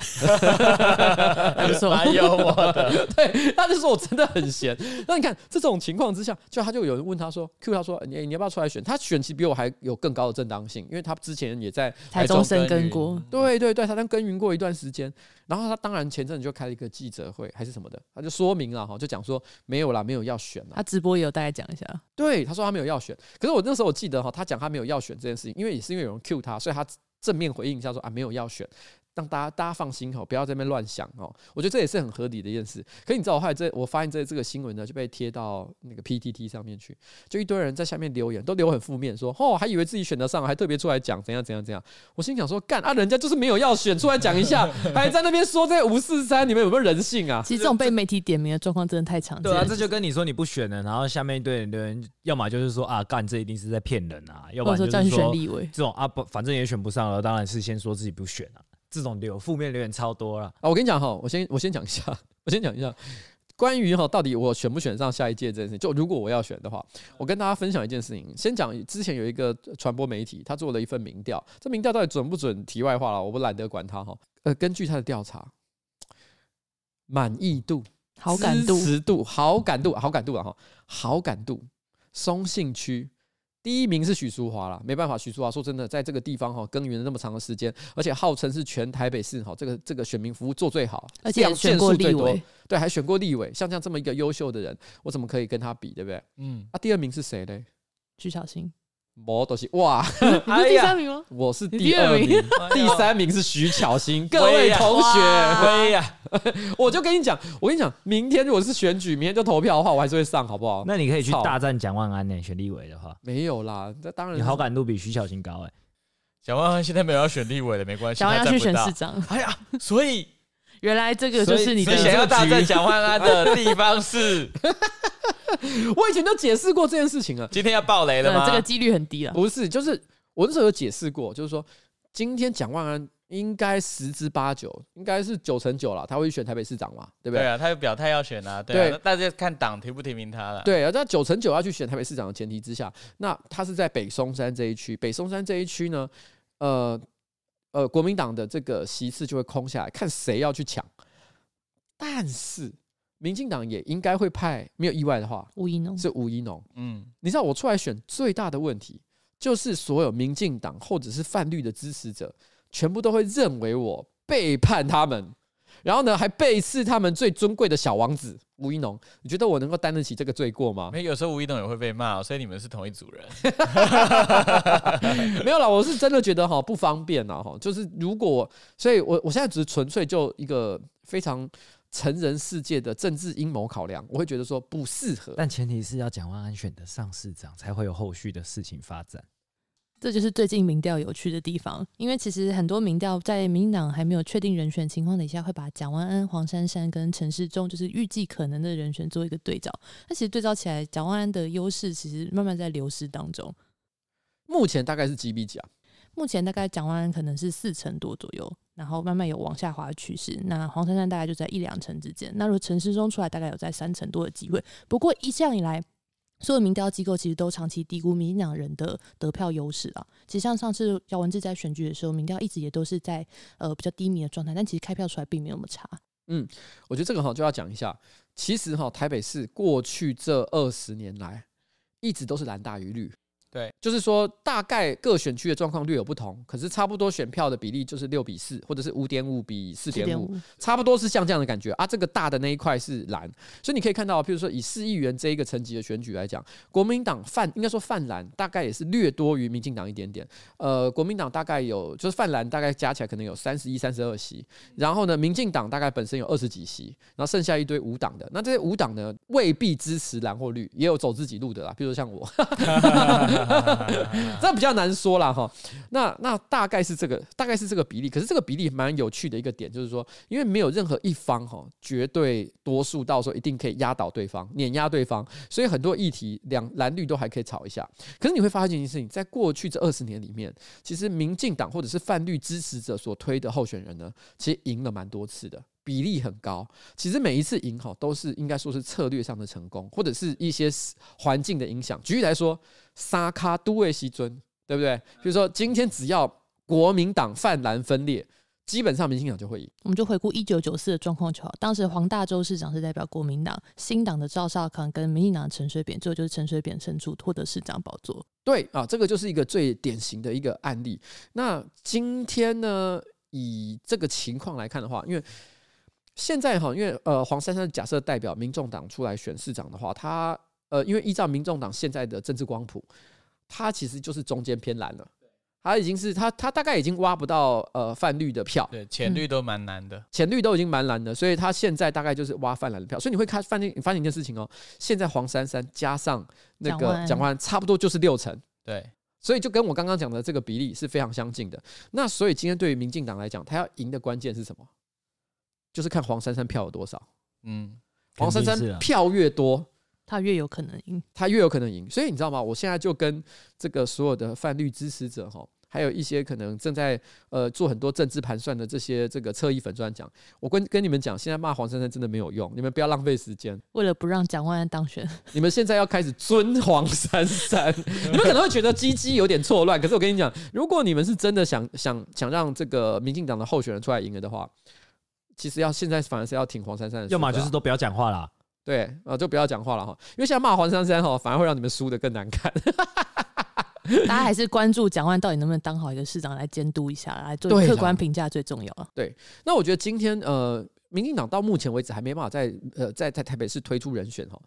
[SPEAKER 4] 蛮幽默的。
[SPEAKER 1] 对，他就说我真的很闲。那你看这种情况之下，就他就有人问他说：‘Q 他说，你你要不要出来选？’他选其实比我还有更高的正当性，因为他之前也在
[SPEAKER 2] 台中生耕过。
[SPEAKER 1] 对对对，他在耕耘过一段时间。然后他当然前阵子就开了一个记者会，还是什么的，他就说明了哈，就讲说没有啦，没有要选了。
[SPEAKER 2] 他直播也有大概讲一下。
[SPEAKER 1] 对，他说他没有要选。可是我那时候我记得哈，他讲他没有要选这件事情，因为也是因为有人 Q 他，所以他正面回应一下说啊，没有要选。”让大家大家放心哦，不要在那边乱想哦。我觉得这也是很合理的一件事。可是你知道，我后来这我发现这这个新闻呢就被贴到那个 PTT 上面去，就一堆人在下面留言，都留很负面，说哦，还以为自己选得上，还特别出来讲怎样怎样怎样。我心想说，干啊，人家就是没有要选，出来讲一下，还在那边说这五四三，你们有没有人性啊？
[SPEAKER 2] 其实这种被媒体点名的状况真的太常见。
[SPEAKER 3] 对啊，这就跟你说你不选了，然后下面一堆人留言，要么就是说啊，干这一定是在骗人啊，要不然就是说
[SPEAKER 2] 选立委
[SPEAKER 3] 这种啊不，反正也选不上了，当然是先说自己不选啊。这种留负面留言超多了
[SPEAKER 1] 啊！我跟你讲哈，我先我先讲一下，我先讲一下关于哈到底我选不选上下一届这件事情。就如果我要选的话，我跟大家分享一件事情。先讲之前有一个传播媒体，他做了一份民调，这民调到底准不准？题外话了，我不懒得管他哈。呃，根据他的调查，满意度、
[SPEAKER 2] 好感度、
[SPEAKER 1] 支持度、好感度、好感度啊哈，好感度，松信区。第一名是许淑华啦，没办法，许淑华说真的，在这个地方哈耕耘了那么长的时间，而且号称是全台北市哈这个这个选民服务做最好，
[SPEAKER 2] 而且选过立委，
[SPEAKER 1] 对，还选过立委，像这样这么一个优秀的人，我怎么可以跟他比，对不对？嗯，啊，第二名是谁嘞？
[SPEAKER 2] 徐巧芯。
[SPEAKER 1] 摩多西哇！
[SPEAKER 2] 你是第三名吗？
[SPEAKER 1] 我是第二名，第三名是徐巧芯。各位同学，
[SPEAKER 4] 威呀！
[SPEAKER 1] 我就跟你讲，我跟你讲，明天如果是选举，明天就投票的话，我还是会上，好不好？
[SPEAKER 3] 那你可以去大战蒋万安呢，选立委的话。
[SPEAKER 1] 没有啦，这当然
[SPEAKER 3] 你好感度比徐巧芯高哎。
[SPEAKER 4] 蒋万安现在没有要选立委的，没关系，
[SPEAKER 2] 蒋万安要去选市长。
[SPEAKER 4] 哎呀，所以
[SPEAKER 2] 原来这个就是你的
[SPEAKER 4] 想要大战蒋万安的地方是。
[SPEAKER 1] 我以前都解释过这件事情了，
[SPEAKER 4] 今天要爆雷了吗？
[SPEAKER 2] 这个几率很低了。
[SPEAKER 1] 不是，就是我那时候有解释过，就是说今天蒋万安应该十之八九，应该是九成九了，他会选台北市长嘛，对不对？
[SPEAKER 4] 对啊，他有表态要选啊，对啊，大家看党提不提名他了。
[SPEAKER 1] 对啊，在九成九要去选台北市长的前提之下，那他是在北松山这一区，北松山这一区呢，呃。呃，国民党的这个席次就会空下来，看谁要去抢。但是，民进党也应该会派，没有意外的话，
[SPEAKER 2] 吴怡农
[SPEAKER 1] 是吴怡农。
[SPEAKER 4] 嗯，
[SPEAKER 1] 你知道我出来选最大的问题，就是所有民进党或者是泛绿的支持者，全部都会认为我背叛他们。然后呢，还背刺他们最尊贵的小王子吴一农，你觉得我能够担得起这个罪过吗？
[SPEAKER 4] 没有，有时候吴一农也会被骂，所以你们是同一组人。
[SPEAKER 1] 没有啦，我是真的觉得哈不方便呐哈，就是如果，所以我我现在只是纯粹就一个非常成人世界的政治阴谋考量，我会觉得说不适合。
[SPEAKER 3] 但前提是要蒋万安选得上市长，才会有后续的事情发展。
[SPEAKER 2] 这就是最近民调有趣的地方，因为其实很多民调在民进党还没有确定人选情况底下，会把蒋万安、黄珊珊跟陈世忠就是预计可能的人选做一个对照。那其实对照起来，蒋万安的优势其实慢慢在流失当中。
[SPEAKER 1] 目前大概是几比几啊？
[SPEAKER 2] 目前大概蒋万安可能是四成多左右，然后慢慢有往下滑的趋势。那黄珊珊大概就在一两成之间。那如果陈世忠出来，大概有在三成多的机会。不过一向以来，所有民调机构其实都长期低估民进党人的得票优势啊。其实像上次姚文智在选举的时候，民调一直也都是在呃比较低迷的状态，但其实开票出来并没有那么差。
[SPEAKER 1] 嗯，我觉得这个哈就要讲一下，其实哈台北市过去这二十年来一直都是蓝大于绿。
[SPEAKER 4] 对，
[SPEAKER 1] 就是说大概各选区的状况略有不同，可是差不多选票的比例就是六比四，或者是五点五比四点五，差不多是像这样的感觉啊。这个大的那一块是蓝，所以你可以看到，譬如说以市议员这一个层级的选举来讲，国民党泛应该说泛蓝大概也是略多于民进党一点点。呃，国民党大概有就是泛蓝大概加起来可能有三十一、三十二席，然后呢，民进党大概本身有二十几席，然后剩下一堆无党的。那这些无党呢，未必支持蓝或绿，也有走自己路的啦，比如说像我。这比较难说啦哈，那那大概是这个，大概是这个比例。可是这个比例蛮有趣的一个点，就是说，因为没有任何一方哈绝对多数，到时候一定可以压倒对方、碾压对方，所以很多议题两蓝绿都还可以吵一下。可是你会发现一件事情，在过去这二十年里面，其实民进党或者是泛绿支持者所推的候选人呢，其实赢了蛮多次的。比例很高，其实每一次赢哈都是应该说是策略上的成功，或者是一些环境的影响。举例来说，沙卡都位西尊，对不对？比如说今天只要国民党泛蓝分裂，基本上民进党就会赢。
[SPEAKER 2] 我们就回顾一九九四的状况就好。当时黄大洲市长是代表国民党，新党的赵少康跟民进党的陈水扁，最后就是陈水扁胜出，获得市长宝座。
[SPEAKER 1] 对啊，这个就是一个最典型的一个案例。那今天呢，以这个情况来看的话，因为现在哈，因为呃，黄珊珊假设代表民众党出来选市长的话，他呃，因为依照民众党现在的政治光谱，他其实就是中间偏蓝了。他已经是他他大概已经挖不到呃泛绿的票，
[SPEAKER 4] 对，浅绿都蛮难的，
[SPEAKER 1] 浅绿都已经蛮蓝的，所以他现在大概就是挖泛蓝的票。所以你会看发现发现一件事情哦，现在黄珊珊加上那个蒋万，差不多就是六成，
[SPEAKER 4] 对，
[SPEAKER 1] 所以就跟我刚刚讲的这个比例是非常相近的。那所以今天对于民进党来讲，他要赢的关键是什么？就是看黄珊珊票有多少，嗯，黄珊珊票越多，
[SPEAKER 2] 他越有可能赢，
[SPEAKER 1] 他越有可能赢。所以你知道吗？我现在就跟这个所有的泛绿支持者哈，还有一些可能正在呃做很多政治盘算的这些这个侧翼粉专讲，我跟跟你们讲，现在骂黄珊珊真的没有用，你们不要浪费时间。
[SPEAKER 2] 为了不让蒋万安当选，
[SPEAKER 1] 你们现在要开始尊黄珊珊。你们可能会觉得鸡鸡有点错乱，可是我跟你讲，如果你们是真的想想想让这个民进党的候选人出来赢了的话。其实要现在反而是要挺黄珊珊的，
[SPEAKER 3] 要么就是都不要讲话了，
[SPEAKER 1] 对，呃，就不要讲话了哈，因为现在骂黄珊珊哈，反而会让你们输得更难看。
[SPEAKER 2] 大家还是关注蒋万到底能不能当好一个市长，来监督一下，来做客观评价最重要了。
[SPEAKER 1] 对，那我觉得今天呃，民进党到目前为止还没办法在呃在在台北市推出人选哈，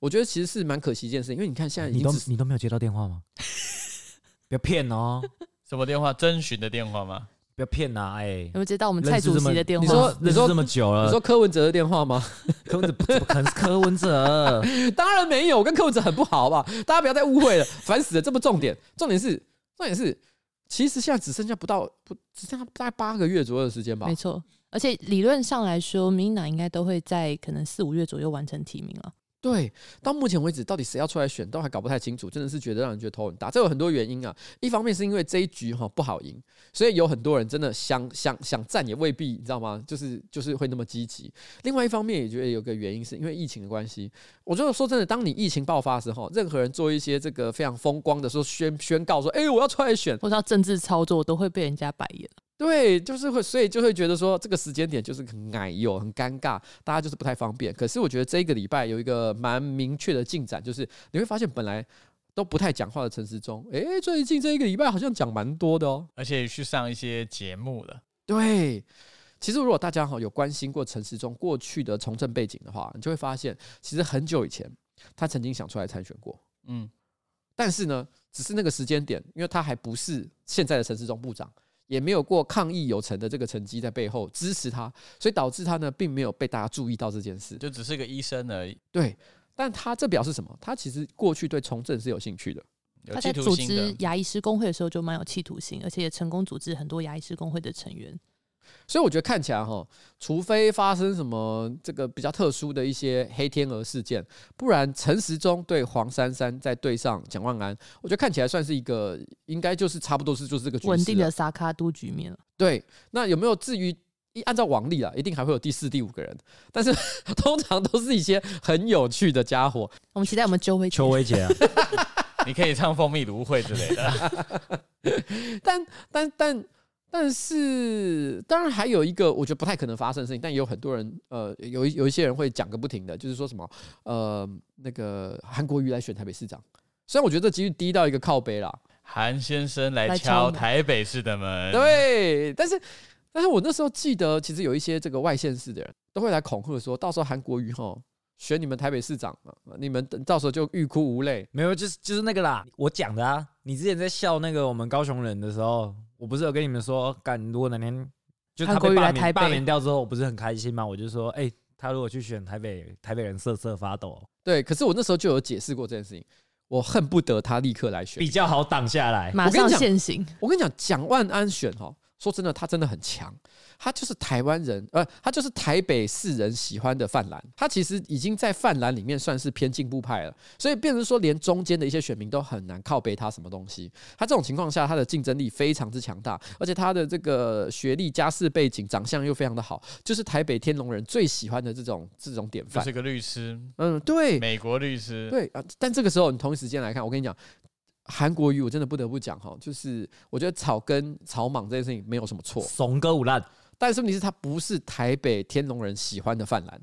[SPEAKER 1] 我觉得其实是蛮可惜一件事，因为你看现在
[SPEAKER 3] 你都你都没有接到电话吗？不要骗哦，
[SPEAKER 4] 什么电话？征询的电话吗？
[SPEAKER 3] 不要骗呐！哎，有
[SPEAKER 2] 没有接到我们蔡主席的电话？
[SPEAKER 1] 你说你说
[SPEAKER 3] 这么久了，
[SPEAKER 1] 你说柯文哲的电话吗？
[SPEAKER 3] 柯文哲怎么可能是柯文哲？
[SPEAKER 1] 当然没有，我跟柯文哲很不好吧？大家不要再误会了，烦死了！这不重点，重点是重点是，其实现在只剩下不到不只剩下大概八个月左右的时间吧？
[SPEAKER 2] 没错，而且理论上来说，民进党应该都会在可能四五月左右完成提名了。
[SPEAKER 1] 对，到目前为止，到底谁要出来选，都还搞不太清楚，真的是觉得让人觉得头很大。这有很多原因啊，一方面是因为这一局哈不好赢，所以有很多人真的想想想战也未必，你知道吗？就是就是会那么积极。另外一方面也觉得有个原因是因为疫情的关系。我觉得说真的，当你疫情爆发的时候，任何人做一些这个非常风光的说宣宣告说，哎，我要出来选，
[SPEAKER 2] 或者政治操作，都会被人家白眼。
[SPEAKER 1] 对，就是会，所以就会觉得说这个时间点就是很矮哟，很尴尬，大家就是不太方便。可是我觉得这一个礼拜有一个蛮明确的进展，就是你会发现本来都不太讲话的陈时中，哎，最近这一个礼拜好像讲蛮多的哦，
[SPEAKER 4] 而且去上一些节目了。
[SPEAKER 1] 对，其实如果大家哈有关心过陈时中过去的从政背景的话，你就会发现，其实很久以前他曾经想出来参选过，嗯，但是呢，只是那个时间点，因为他还不是现在的陈时中部长。也没有过抗议有成的这个成绩在背后支持他，所以导致他呢并没有被大家注意到这件事，
[SPEAKER 4] 就只是个医生而已。
[SPEAKER 1] 对，但他这表示什么？他其实过去对从政是有兴趣的。
[SPEAKER 2] 他在组织牙医师工会的时候就蛮有企图心，而且也成功组织很多牙医师工会的成员。
[SPEAKER 1] 所以我觉得看起来哈，除非发生什么这个比较特殊的一些黑天鹅事件，不然陈时中对黄珊珊再对上蒋万安，我觉得看起来算是一个应该就是差不多是就是这个
[SPEAKER 2] 稳定的萨卡都局面了。
[SPEAKER 1] 对，那有没有至于一按照往例啊，一定还会有第四、第五个人，但是 通常都是一些很有趣的家伙。
[SPEAKER 2] 我们期待我们邱薇
[SPEAKER 3] 邱薇姐啊，
[SPEAKER 4] 你可以唱蜂蜜芦荟之类的。
[SPEAKER 1] 但 但但。但是，当然还有一个我觉得不太可能发生的事情，但也有很多人，呃，有一有一些人会讲个不停的，就是说什么，呃，那个韩国瑜来选台北市长，虽然我觉得这几率低到一个靠背啦，
[SPEAKER 4] 韩先生来敲台北市的门，
[SPEAKER 1] 对，但是，但是我那时候记得，其实有一些这个外县市的人都会来恐吓说，到时候韩国瑜哈选你们台北市长，你们等到时候就欲哭无泪，
[SPEAKER 3] 没有，就是就是那个啦，我讲的啊，你之前在笑那个我们高雄人的时候。我不是有跟你们说，干如果哪天就他被罢免罢免掉之后，我不是很开心吗？我就说，哎、欸，他如果去选台北，台北人瑟瑟发抖。
[SPEAKER 1] 对，可是我那时候就有解释过这件事情，我恨不得他立刻来选，
[SPEAKER 3] 比较好挡下来，
[SPEAKER 2] 马上现行。
[SPEAKER 1] 我跟你讲，蒋万安选哈。说真的，他真的很强，他就是台湾人，呃，他就是台北市人喜欢的泛蓝，他其实已经在泛蓝里面算是偏进步派了，所以变成说连中间的一些选民都很难靠背他什么东西。他这种情况下，他的竞争力非常之强大，而且他的这个学历、家世背景、长相又非常的好，就是台北天龙人最喜欢的这种这种典范。
[SPEAKER 4] 是个律师，
[SPEAKER 1] 嗯，对，
[SPEAKER 4] 美国律师，
[SPEAKER 1] 对啊。但这个时候，你同一时间来看，我跟你讲。韩国瑜，我真的不得不讲哈，就是我觉得草根草莽这件事情没有什么错，
[SPEAKER 3] 怂哥无烂，
[SPEAKER 1] 但是问题是他不是台北天龙人喜欢的泛蓝，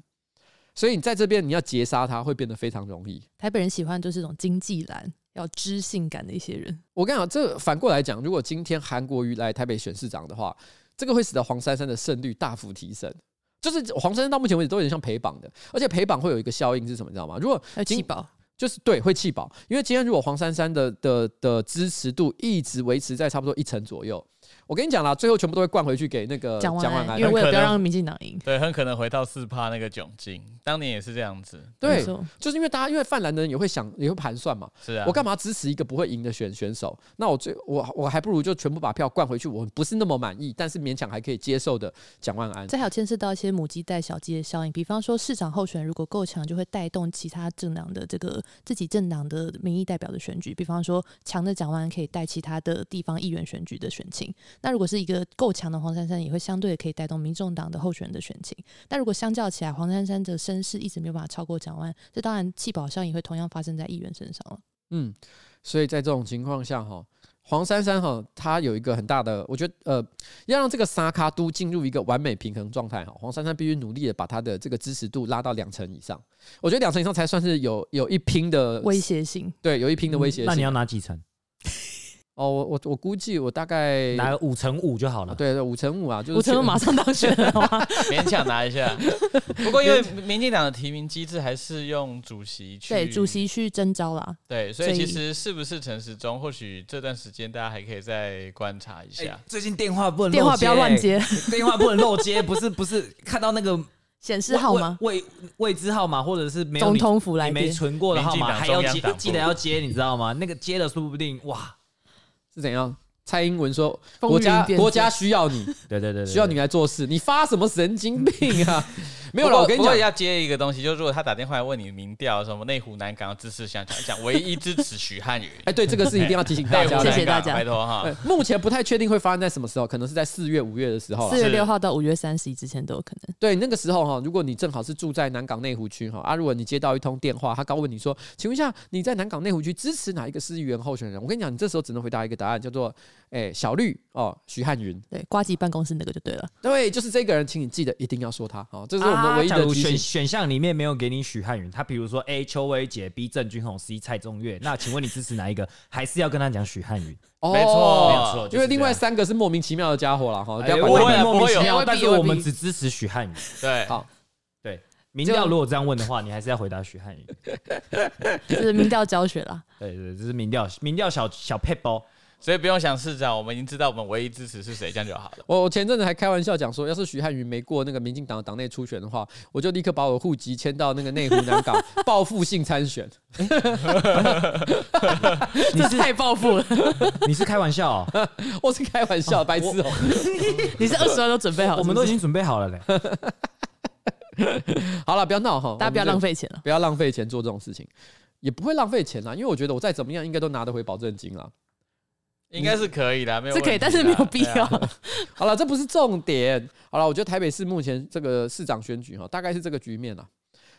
[SPEAKER 1] 所以你在这边你要截杀他会变得非常容易。
[SPEAKER 2] 台北人喜欢就是这种经济蓝，要知性感的一些人。
[SPEAKER 1] 我跟你讲，这反过来讲，如果今天韩国瑜来台北选市长的话，这个会使得黄珊珊的胜率大幅提升。就是黄珊珊到目前为止都有点像陪绑的，而且陪绑会有一个效应是什么？你知道吗？如果
[SPEAKER 2] 弃保。
[SPEAKER 1] 就是对，会弃保，因为今天如果黄珊珊的的的支持度一直维持在差不多一成左右。我跟你讲啦，最后全部都会灌回去给那个蒋万安，
[SPEAKER 2] 因为为了不要让民进党赢，
[SPEAKER 4] 对，很可能回到四趴那个窘境。当年也是这样子，
[SPEAKER 1] 对，就是因为大家因为泛蓝的人也会想，也会盘算嘛，
[SPEAKER 4] 是啊，
[SPEAKER 1] 我干嘛支持一个不会赢的选选手？那我最我我还不如就全部把票灌回去，我不是那么满意，但是勉强还可以接受的蒋万安。
[SPEAKER 2] 这还有牵涉到一些母鸡带小鸡的效应，比方说市长候选人如果够强，就会带动其他政党的这个自己政党的民意代表的选举，比方说强的蒋万安可以带其他的地方议员选举的选情。那如果是一个够强的黄珊珊，也会相对可以带动民众党的候选人的选情。但如果相较起来，黄珊珊的声势一直没有办法超过蒋万安，这当然弃保效应会同样发生在议员身上了。
[SPEAKER 1] 嗯，所以在这种情况下，哈，黄珊珊哈，他有一个很大的，我觉得呃，要让这个沙卡都进入一个完美平衡状态哈，黄珊珊必须努力的把她的这个支持度拉到两成以上。我觉得两成以上才算是有有一拼的
[SPEAKER 2] 威胁性，
[SPEAKER 1] 对，有一拼的威胁性。
[SPEAKER 3] 那你要拿几成？
[SPEAKER 1] 哦，我我我估计我大概
[SPEAKER 3] 拿五乘五就好了。
[SPEAKER 1] 对对，五乘五啊，就是
[SPEAKER 2] 五乘五马上当选了吗？
[SPEAKER 4] 勉强拿一下。不过因为民进党的提名机制还是用主席去
[SPEAKER 2] 对主席去征召啦。
[SPEAKER 4] 对，所以其实是不是陈时中，或许这段时间大家还可以再观察一下。欸、
[SPEAKER 3] 最近电话不能
[SPEAKER 2] 电话不要乱接，
[SPEAKER 3] 电话不能漏接，不是不是看到那个
[SPEAKER 2] 显示号码
[SPEAKER 3] 未未知号码，或者是没有
[SPEAKER 2] 总统府来
[SPEAKER 3] 没存过的号码，还要接，记得要接，你知道吗？那个接了说不定哇，
[SPEAKER 1] 是怎样？蔡英文说：“国家国家需要你，
[SPEAKER 3] 对对对，
[SPEAKER 1] 需要你来做事。你发什么神经病啊？没有了，我跟你讲，
[SPEAKER 4] 要接一个东西，就是如果他打电话来问你民调什么内湖南港支持，想讲讲唯一支持许汉宇。
[SPEAKER 1] 哎，对，这个是一定要提醒大家，
[SPEAKER 2] 谢谢大家，
[SPEAKER 4] 拜托哈。
[SPEAKER 1] 目前不太确定会发生在什么时候，可能是在四月、五月的时候，
[SPEAKER 2] 四月六号到五月三十一之前都有可能。
[SPEAKER 1] 对，那个时候哈，如果你正好是住在南港内湖区哈啊，如果你接到一通电话，他刚问你说，请问一下你在南港内湖区支持哪一个市议员候选人？我跟你讲，你这时候只能回答一个答案，叫做哎，小绿哦，许汉云，
[SPEAKER 2] 对，瓜吉办公室那个就对了。
[SPEAKER 1] 对，就是这个人，请你记得一定要说他哦，这是我们唯一的选
[SPEAKER 3] 选项里面没有给你许汉云，他比如说 A 邱威杰，B 郑君宏，C 蔡宗岳，那请问你支持哪一个？还是要跟他讲许汉云？
[SPEAKER 1] 哦，
[SPEAKER 4] 没错，没错，
[SPEAKER 1] 因为另外三个是莫名其妙的家伙了哈，不要
[SPEAKER 3] 管他们莫名其妙，但是我们只支持许汉云。
[SPEAKER 4] 对，
[SPEAKER 1] 好。
[SPEAKER 3] 民调如果这样问的话，你还是要回答许汉
[SPEAKER 2] 宇，这是民调教学啦。
[SPEAKER 3] 对对，这是民调民调小小撇步，
[SPEAKER 4] 所以不用想市长，我们已经知道我们唯一支持是谁，这样就好了。
[SPEAKER 1] 我前阵子还开玩笑讲说，要是许汉云没过那个民进党的党内初选的话，我就立刻把我户籍迁到那个内湖南港，报复性参选。
[SPEAKER 2] 你是太报复了，
[SPEAKER 3] 你是开玩笑哦？
[SPEAKER 1] 我是开玩笑，白痴哦！
[SPEAKER 2] 你是二十万都准备好，
[SPEAKER 3] 我们都已经准备好了嘞。
[SPEAKER 1] 好了，不要闹哈，
[SPEAKER 2] 大家不要浪费钱了，
[SPEAKER 1] 不要浪费钱做这种事情，也不会浪费钱啦，因为我觉得我再怎么样，应该都拿得回保证金啦，
[SPEAKER 4] 应该是可以的，没有
[SPEAKER 2] 是可以，但是没有必要。啊、
[SPEAKER 1] 好了，这不是重点。好了，我觉得台北市目前这个市长选举哈，大概是这个局面了。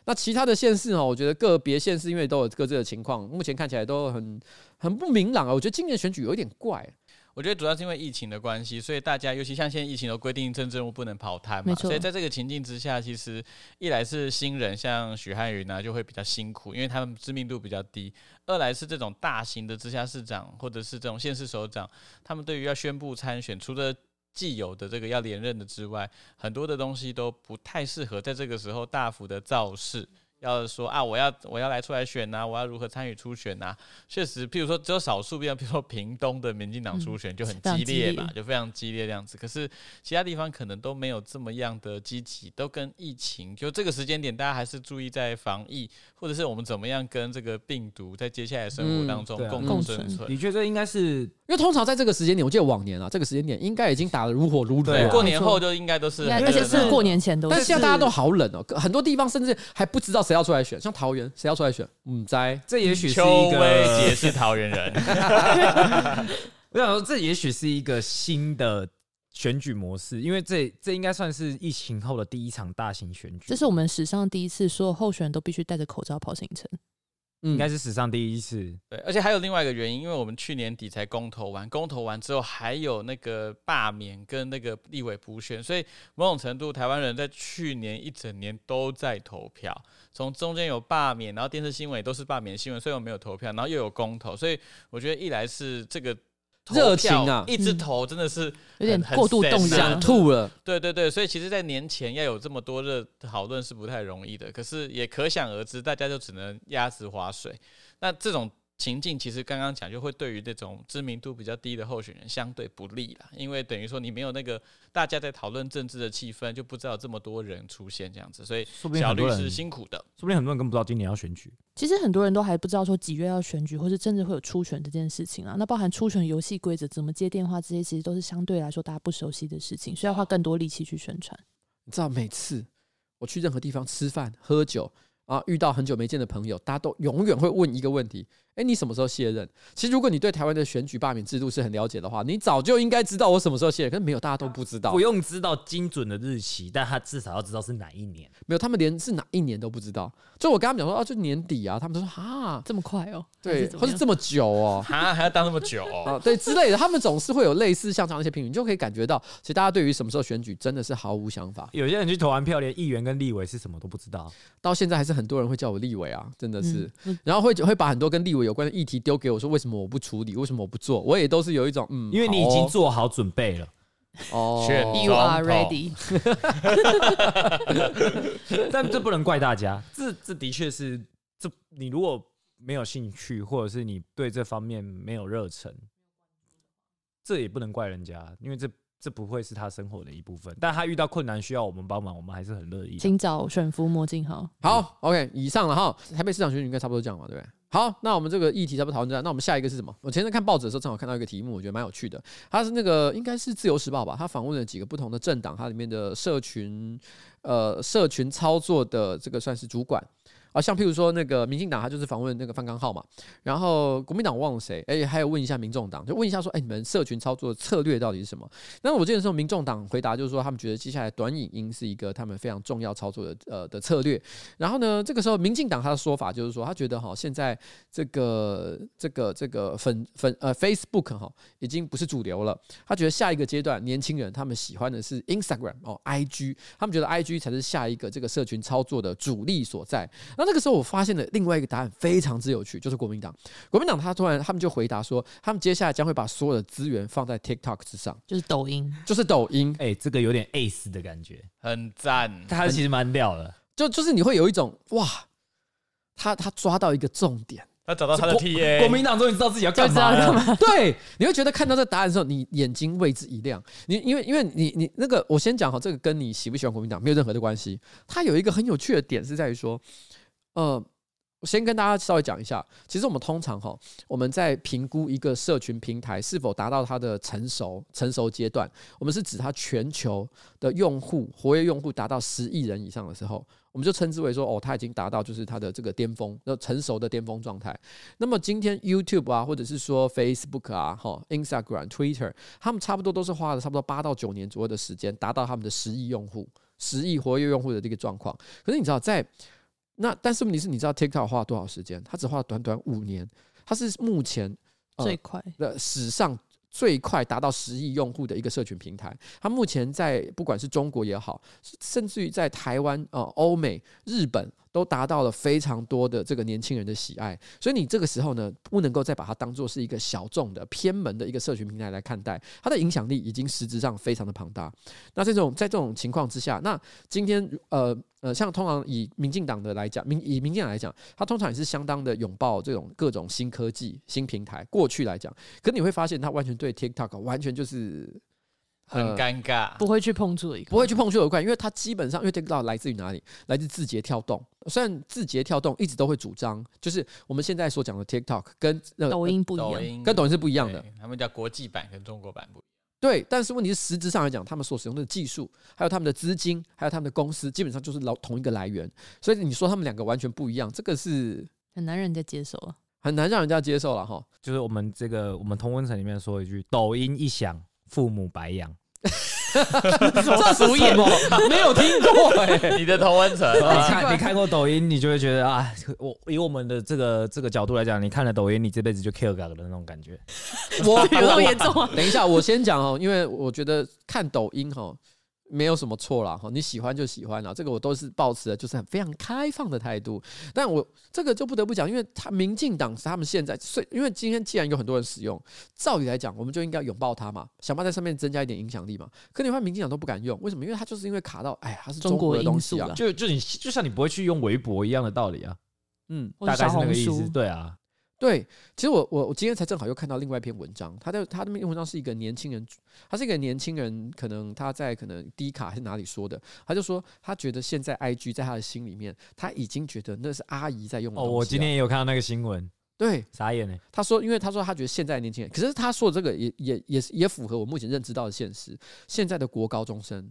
[SPEAKER 1] 那其他的县市哈，我觉得个别县市因为都有各自的情况，目前看起来都很很不明朗啊。我觉得今年选举有一点怪。
[SPEAKER 4] 我觉得主要是因为疫情的关系，所以大家尤其像现在疫情都规定政治人物不能跑摊嘛，所以在这个情境之下，其实一来是新人，像许汉云呢就会比较辛苦，因为他们知名度比较低；二来是这种大型的直辖市长或者是这种县市首长，他们对于要宣布参选，除了既有的这个要连任的之外，很多的东西都不太适合在这个时候大幅的造势。要说啊，我要我要来出来选呐、啊，我要如何参与初选呐、啊？确实，譬如说只有少数，比如比如说屏东的民进党初选就很激烈嘛，就非常激烈这样子。可是其他地方可能都没有这么样的积极，都跟疫情就这个时间点，大家还是注意在防疫，或者是我们怎么样跟这个病毒在接下来的生活当中共同生存。
[SPEAKER 3] 你觉得应该是
[SPEAKER 1] 因为通常在这个时间点，我记得往年啊，这个时间点应该已经打得如火如荼。
[SPEAKER 4] 对，过年后就应该都是，
[SPEAKER 2] 而且是过年前都是。
[SPEAKER 1] 但是现在大家都好冷哦，很多地方甚至还不知道谁要出来选，像桃园谁要出来选？嗯，在
[SPEAKER 3] 这也许是一个
[SPEAKER 4] 邱威杰是桃园人。
[SPEAKER 3] 我想说，这也许是一个新的选举模式，因为这这应该算是疫情后的第一场大型选举。
[SPEAKER 2] 这是我们史上第一次，所有候选人都必须戴着口罩跑行程。
[SPEAKER 3] 应该是史上第一次，
[SPEAKER 4] 对，而且还有另外一个原因，因为我们去年底才公投完，公投完之后还有那个罢免跟那个立委补选，所以某种程度台湾人在去年一整年都在投票，从中间有罢免，然后电视新闻也都是罢免新闻，所以我没有投票，然后又有公投，所以我觉得一来是这个。
[SPEAKER 1] 热情啊，
[SPEAKER 4] 一直投真的是
[SPEAKER 2] 有点过度动摇，
[SPEAKER 1] 想吐了。
[SPEAKER 4] 对对对，所以其实，在年前要有这么多热讨论是不太容易的。可是也可想而知，大家就只能鸭子划水。那这种。情境其实刚刚讲，就会对于这种知名度比较低的候选人相对不利啦，因为等于说你没有那个大家在讨论政治的气氛，就不知道这么多人出现这样子，所以小绿是辛苦的。
[SPEAKER 3] 说不定很多人根本不知道今年要选举。
[SPEAKER 2] 其实很多人都还不知道说几月要选举，或是甚至会有初选这件事情啊。那包含初选游戏规则、怎么接电话这些，其实都是相对来说大家不熟悉的事情，需要花更多力气去宣传。
[SPEAKER 1] 你知道，每次我去任何地方吃饭、喝酒啊，遇到很久没见的朋友，大家都永远会问一个问题。哎，你什么时候卸任？其实，如果你对台湾的选举罢免制度是很了解的话，你早就应该知道我什么时候卸任。可是没有，大家都不知道。
[SPEAKER 3] 不用知道精准的日期，但他至少要知道是哪一年。
[SPEAKER 1] 没有，他们连是哪一年都不知道。就我跟他们讲说，哦，就年底啊。他们都说，啊，
[SPEAKER 2] 这么快哦？
[SPEAKER 1] 对，或是这么久哦？
[SPEAKER 4] 啊，还要当那么久哦？
[SPEAKER 1] 啊，对之类的。他们总是会有类似像这样一些评语，你就可以感觉到，其实大家对于什么时候选举真的是毫无想法。
[SPEAKER 3] 有些人去投完票，连议员跟立委是什么都不知道。
[SPEAKER 1] 到现在还是很多人会叫我立委啊，真的是。然后会会把很多跟立委有关的议题丢给。我说为什么我不处理？为什么我不做？我也都是有一种嗯，
[SPEAKER 3] 因为你已经做好准备了
[SPEAKER 1] 哦。
[SPEAKER 2] You are ready。
[SPEAKER 3] 但这不能怪大家，这这的确是这你如果没有兴趣，或者是你对这方面没有热忱，这也不能怪人家，因为这。这不会是他生活的一部分，但他遇到困难需要我们帮忙，我们还是很乐意。
[SPEAKER 2] 请找选夫魔镜好。
[SPEAKER 1] 好，OK，以上了哈。台北市长选举应该差不多这样嘛，对不对？好，那我们这个议题差不多讨论这样。那我们下一个是什么？我前天看报纸的时候，正好看到一个题目，我觉得蛮有趣的。他是那个应该是自由时报吧？他访问了几个不同的政党，它里面的社群呃社群操作的这个算是主管啊，像譬如说那个民进党，他就是访问那个范刚浩嘛，然后国民党忘了谁，哎，还有问一下民众党，就问一下说，哎，你们社群操作的策略到底是什么？那我记得时候，民众党回答就是说，他们觉得接下来短影音是一个他们非常重要操作的呃的策略。然后呢，这个时候民进党他的说法就是说，他觉得哈，现在这个这个这个粉粉呃 Facebook 哈已经不是主流了，他觉得下一个阶段年轻人他们喜欢的是 Instagram 哦 IG，他们觉得 IG 才是下一个这个社群操作的主力所在。那那个时候，我发现了另外一个答案，非常之有趣，就是国民党。国民党他突然，他们就回答说，他们接下来将会把所有的资源放在 TikTok 之上，
[SPEAKER 2] 就是抖音，
[SPEAKER 1] 就是抖音。
[SPEAKER 3] 哎、欸，这个有点 Ace 的感觉，
[SPEAKER 4] 很赞。
[SPEAKER 3] 他其实蛮屌的，
[SPEAKER 1] 就就是你会有一种哇，他他抓到一个重点，
[SPEAKER 4] 他找到他的 TA。
[SPEAKER 3] 国民党终于知道自己要干嘛了。
[SPEAKER 1] 对，你会觉得看到这个答案的时候，你眼睛为之一亮。你因为因为你你那个，我先讲好，这个跟你喜不喜欢国民党没有任何的关系。它有一个很有趣的点是在于说，呃。我先跟大家稍微讲一下，其实我们通常哈，我们在评估一个社群平台是否达到它的成熟成熟阶段，我们是指它全球的用户活跃用户达到十亿人以上的时候，我们就称之为说哦，它已经达到就是它的这个巅峰，那成熟的巅峰状态。那么今天 YouTube 啊，或者是说 Facebook 啊，哈 Instagram、Twitter，他们差不多都是花了差不多八到九年左右的时间，达到他们的十亿用户、十亿活跃用户的这个状况。可是你知道在那但是问题是，你知道 TikTok 花了多少时间？它只花了短短五年，它是目前、
[SPEAKER 2] 呃、最快
[SPEAKER 1] 的史上最快达到十亿用户的一个社群平台。它目前在不管是中国也好，甚至于在台湾、呃欧美、日本。都达到了非常多的这个年轻人的喜爱，所以你这个时候呢，不能够再把它当做是一个小众的偏门的一个社群平台来看待，它的影响力已经实质上非常的庞大。那这种在这种情况之下，那今天呃呃，像通常以民进党的来讲，民以民进党来讲，它通常也是相当的拥抱这种各种新科技、新平台。过去来讲，可你会发现，它完全对 TikTok 完全就是。
[SPEAKER 4] 很尴尬，
[SPEAKER 2] 不会去碰触一块，
[SPEAKER 1] 不会去碰触一块，因为它基本上，因为 TikTok 来自于哪里？来自字节跳动。虽然字节跳动一直都会主张，就是我们现在所讲的 TikTok 跟
[SPEAKER 2] 抖音不一样，
[SPEAKER 1] 跟抖音是不一样的。
[SPEAKER 4] 他们叫国际版跟中国版不一样。
[SPEAKER 1] 对，但是问题是实质上来讲，他们所使用的技术，还有他们的资金，还有他们的公司，基本上就是老同一个来源。所以你说他们两个完全不一样，这个是
[SPEAKER 2] 很难让人家接受了，
[SPEAKER 1] 很难让人家接受了哈。
[SPEAKER 3] 就是我们这个我们同温层里面说一句：抖音一响，父母白养。
[SPEAKER 1] 这是什么？没有听过哎、欸！
[SPEAKER 4] 你的同温层，
[SPEAKER 3] 你看 你看过抖音，你就会觉得啊，我以我们的这个这个角度来讲，你看了抖音，你这辈子就 kill 了的那种感觉。
[SPEAKER 1] 我有那么严重啊？等一下，我先讲哦，因为我觉得看抖音哈。没有什么错啦，哈，你喜欢就喜欢了，这个我都是保持的，就是很非常开放的态度。但我这个就不得不讲，因为他民进党是他们现在，所以因为今天既然有很多人使用，照理来讲，我们就应该拥抱它嘛，想办法在上面增加一点影响力嘛。可你发现民进党都不敢用，为什么？因为他就是因为卡到，哎，它是中国的东西啊，
[SPEAKER 3] 就就你就像你不会去用微博一样的道理啊，嗯，大概是那个意思，对啊。
[SPEAKER 1] 对，其实我我我今天才正好又看到另外一篇文章，他的他那篇文章是一个年轻人，他是一个年轻人，可能他在可能低卡还是哪里说的，他就说他觉得现在 IG 在他的心里面，他已经觉得那是阿姨在用的。哦，
[SPEAKER 3] 我今天也有看到那个新闻，
[SPEAKER 1] 对，
[SPEAKER 3] 傻眼呢。
[SPEAKER 1] 他说，因为他说他觉得现在的年轻人，可是他说的这个也也也也符合我目前认知到的现实，现在的国高中生，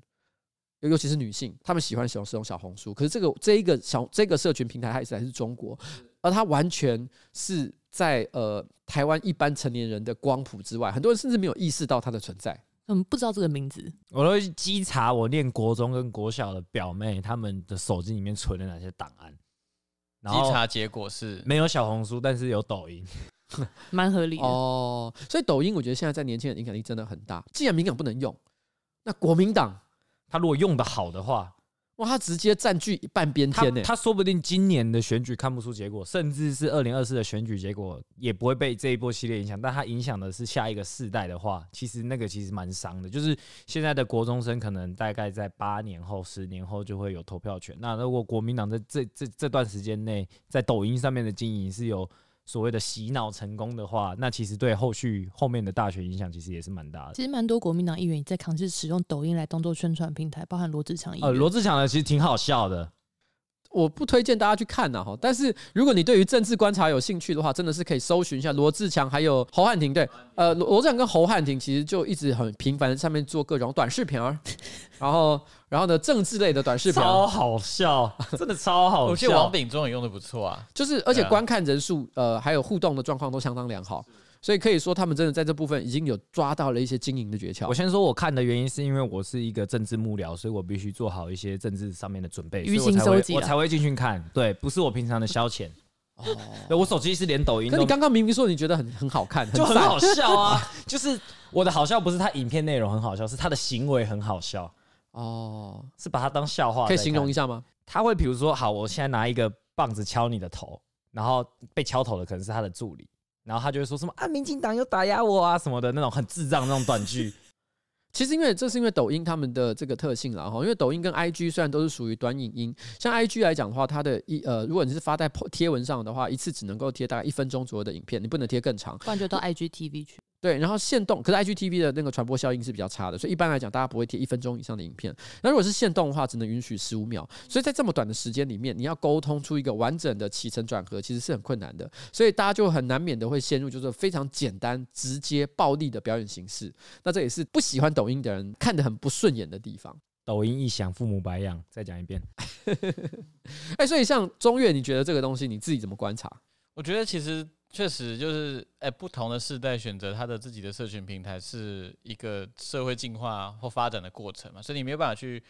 [SPEAKER 1] 尤其是女性，她们喜欢使用使用小红书，可是这个这一个小这个社群平台还是来自中国，而它完全是。在呃台湾一般成年人的光谱之外，很多人甚至没有意识到它的存在。
[SPEAKER 2] 嗯，不知道这个名字。
[SPEAKER 3] 我都会稽查我念国中跟国小的表妹他们的手机里面存了哪些档案。
[SPEAKER 4] 稽查结果是
[SPEAKER 3] 没有小红书，但是有抖音，
[SPEAKER 2] 蛮合理的
[SPEAKER 1] 哦。所以抖音我觉得现在在年轻人影响力真的很大。既然敏感不能用，那国民党
[SPEAKER 3] 他如果用的好的话。
[SPEAKER 1] 哇，他直接占据一半边天呢！
[SPEAKER 3] 他说不定今年的选举看不出结果，甚至是二零二四的选举结果也不会被这一波系列影响。但他影响的是下一个世代的话，其实那个其实蛮伤的。就是现在的国中生可能大概在八年后、十年后就会有投票权。那如果国民党在这这这段时间内在抖音上面的经营是有。所谓的洗脑成功的话，那其实对后续后面的大学影响其实也是蛮大的。
[SPEAKER 2] 其实蛮多国民党议员在尝试使用抖音来当做宣传平台，包含罗志强议员。
[SPEAKER 3] 呃，罗志强呢其实挺好笑的。
[SPEAKER 1] 我不推荐大家去看呐哈。但是如果你对于政治观察有兴趣的话，真的是可以搜寻一下罗志强还有侯汉廷。对，呃，罗志强跟侯汉廷其实就一直很频繁上面做各种短视频儿，然后然后呢政治类的短视频，
[SPEAKER 3] 超好笑，真的超好笑。
[SPEAKER 4] 我觉得王炳忠也用的不错啊，
[SPEAKER 1] 就是而且观看人数呃还有互动的状况都相当良好。所以可以说，他们真的在这部分已经有抓到了一些经营的诀窍。
[SPEAKER 3] 我先说，我看的原因是因为我是一个政治幕僚，所以我必须做好一些政治上面的准备，
[SPEAKER 2] 舆情收集，
[SPEAKER 3] 我才会进去看。对，不是我平常的消遣。哦，我手机是连抖音。
[SPEAKER 1] 可你刚刚明明说你觉得很很好看，很
[SPEAKER 3] 就很好笑啊！就是我的好笑不是他影片内容很好笑，是他的行为很好笑。哦，是把他当笑话。
[SPEAKER 1] 可以形容一下吗？
[SPEAKER 3] 他会比如说，好，我现在拿一个棒子敲你的头，然后被敲头的可能是他的助理。然后他就会说什么啊，民进党又打压我啊什么的那种很智障那种短剧。
[SPEAKER 1] 其实因为这是因为抖音他们的这个特性啦哈，因为抖音跟 IG 虽然都是属于短影音，像 IG 来讲的话，它的一呃，如果你是发在贴文上的话，一次只能够贴大概一分钟左右的影片，你不能贴更长，
[SPEAKER 2] 不然就到 IGTV 去。
[SPEAKER 1] 对，然后限动，可是 IGTV 的那个传播效应是比较差的，所以一般来讲，大家不会贴一分钟以上的影片。那如果是限动的话，只能允许十五秒。所以在这么短的时间里面，你要沟通出一个完整的起承转合，其实是很困难的。所以大家就很难免的会陷入就是非常简单、直接、暴力的表演形式。那这也是不喜欢抖音的人看得很不顺眼的地方。
[SPEAKER 3] 抖音一响，父母白养。再讲一遍。
[SPEAKER 1] 哎，所以像中岳，你觉得这个东西你自己怎么观察？
[SPEAKER 4] 我觉得其实。确实就是，哎、不同的世代选择他的自己的社群平台，是一个社会进化或发展的过程嘛，所以你没有办法去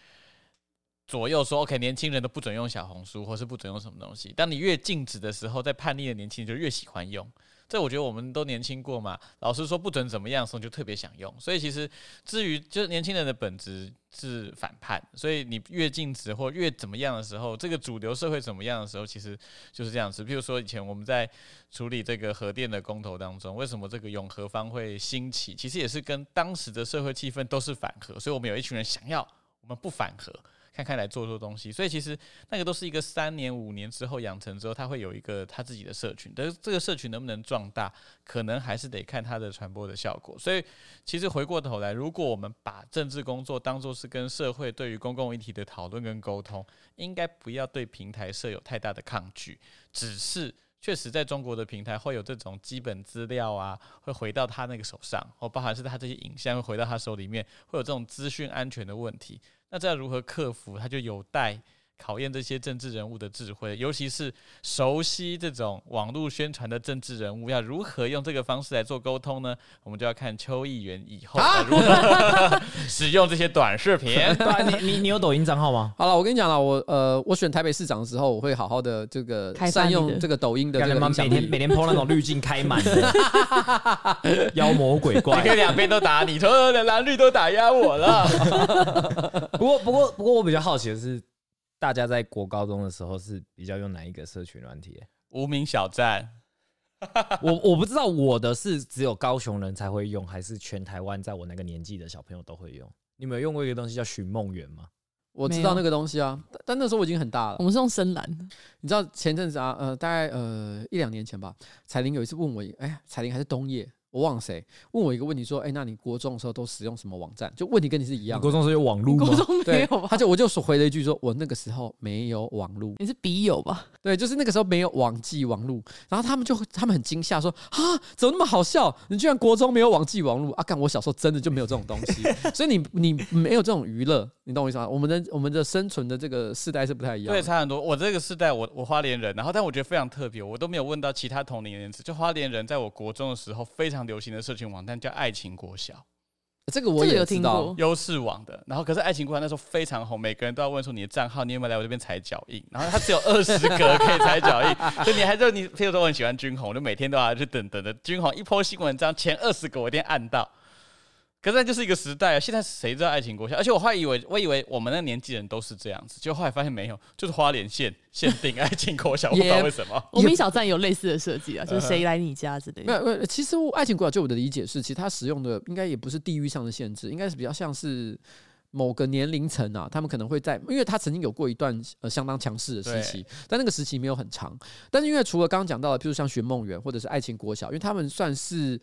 [SPEAKER 4] 左右说，OK，年轻人都不准用小红书，或是不准用什么东西。当你越禁止的时候，在叛逆的年轻人就越喜欢用。这我觉得我们都年轻过嘛，老师说不准怎么样时候，就特别想用。所以其实至于就是年轻人的本质是反叛，所以你越禁止或越怎么样的时候，这个主流社会怎么样的时候，其实就是这样子。譬如说以前我们在处理这个核电的公投当中，为什么这个永和方会兴起？其实也是跟当时的社会气氛都是反核，所以我们有一群人想要，我们不反核。看看来做做东西，所以其实那个都是一个三年五年之后养成之后，他会有一个他自己的社群。但是这个社群能不能壮大，可能还是得看它的传播的效果。所以其实回过头来，如果我们把政治工作当作是跟社会对于公共议题的讨论跟沟通，应该不要对平台设有太大的抗拒。只是确实在中国的平台会有这种基本资料啊，会回到他那个手上，或包含是他这些影像会回到他手里面，会有这种资讯安全的问题。那这要如何克服？它就有待考验这些政治人物的智慧，尤其是熟悉这种网络宣传的政治人物，要如何用这个方式来做沟通呢？我们就要看邱议员以后如何 使用这些短视频。
[SPEAKER 3] 你你你有抖音账号吗？
[SPEAKER 1] 好了，我跟你讲了，我呃，我选台北市长的时候，我会好好的这个善用这个抖音的这个
[SPEAKER 3] 每天每天 po 那种滤镜开满的 妖魔鬼怪，
[SPEAKER 4] 你可以两边都打你，所有的蓝绿都打压我了。
[SPEAKER 3] 不过不过不过，我比较好奇的是。大家在国高中的时候是比较用哪一个社群软体？
[SPEAKER 4] 无名小站。
[SPEAKER 3] 我我不知道我的是只有高雄人才会用，还是全台湾在我那个年纪的小朋友都会用。你们有用过一个东西叫寻梦园吗？
[SPEAKER 1] 我知道那个东西啊，但那时候我已经很大了。
[SPEAKER 2] 我们是用深蓝。
[SPEAKER 1] 你知道前阵子啊，呃，大概呃一两年前吧，彩玲有一次问我，哎呀，彩玲还是冬叶。我忘了谁问我一个问题，说：“哎、欸，那你国中的时候都使用什么网站？”就问题跟你是一样的。
[SPEAKER 3] 国中时候有网络吗？
[SPEAKER 2] 国中没有吧？
[SPEAKER 1] 他就我就说回了一句说：“我那个时候没有网络。”
[SPEAKER 2] 你是笔友吧？
[SPEAKER 1] 对，就是那个时候没有网际网络。然后他们就他们很惊吓说：“啊，怎么那么好笑？你居然国中没有网际网络啊？干，我小时候真的就没有这种东西。所以你你没有这种娱乐，你懂我意思吗？我们的我们的生存的这个世代是不太一样。
[SPEAKER 4] 对，差很多。我这个世代，我我花莲人，然后但我觉得非常特别，我都没有问到其他同龄人。就花莲人，在我国中的时候非常流行的社群网。站叫爱情国小，
[SPEAKER 1] 这个我也有听到
[SPEAKER 4] 优势网的。然后可是爱情国小那时候非常红，每个人都要问说你的账号，你有没有来我这边踩脚印？然后他只有二十格可以踩脚印，所以你还就你，譬如说我很喜欢军红，就每天都要去等等的军红一 po 新文章，前二十个我一定按到。可是那就是一个时代啊！现在谁知道爱情国小？而且我还以为，我以为我们那年纪人都是这样子，结果后来发现没有，就是花莲县限定爱情国小，我不知道为什么。
[SPEAKER 2] 无名小站有类似的设计啊，就是谁来你家之类的。
[SPEAKER 1] 没有，没有。其实爱情国小，就我的理解是，其实它使用的应该也不是地域上的限制，应该是比较像是某个年龄层啊，他们可能会在，因为他曾经有过一段呃相当强势的时期，但那个时期没有很长。但是因为除了刚刚讲到的，譬如像寻梦园或者是爱情国小，因为他们算是。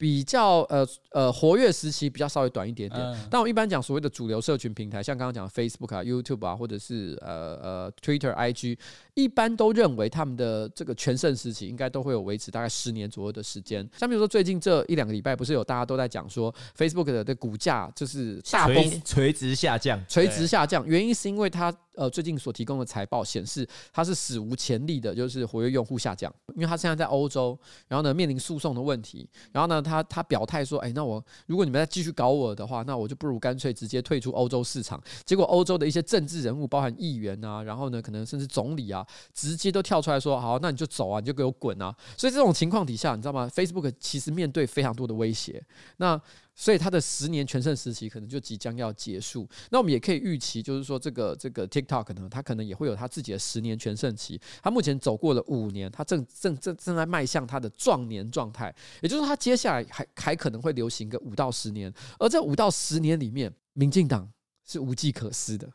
[SPEAKER 1] 比较呃呃活跃时期比较稍微短一点点。
[SPEAKER 4] 嗯、
[SPEAKER 1] 但我一般讲所谓的主流社群平台，像刚刚讲的 Facebook 啊、YouTube 啊，或者是呃呃 Twitter、IG，一般都认为他们的这个全盛时期应该都会有维持大概十年左右的时间。像比如说最近这一两个礼拜，不是有大家都在讲说 Facebook 的的股价就是大崩
[SPEAKER 3] 垂直下降，
[SPEAKER 1] 垂直下降，原因是因为它呃最近所提供的财报显示它是史无前例的，就是活跃用户下降，因为它现在在欧洲，然后呢面临诉讼的问题，然后呢。他他表态说：“哎，那我如果你们再继续搞我的话，那我就不如干脆直接退出欧洲市场。”结果欧洲的一些政治人物，包含议员啊，然后呢，可能甚至总理啊，直接都跳出来说：“好，那你就走啊，你就给我滚啊！”所以这种情况底下，你知道吗？Facebook 其实面对非常多的威胁。那所以他的十年全盛时期可能就即将要结束。那我们也可以预期，就是说这个这个 TikTok 呢，它可能也会有它自己的十年全盛期。它目前走过了五年，它正正正正在迈向它的壮年状态。也就是说，它接下来还还可能会流行个五到十年。而这五到十年里面，民进党是无计可施的。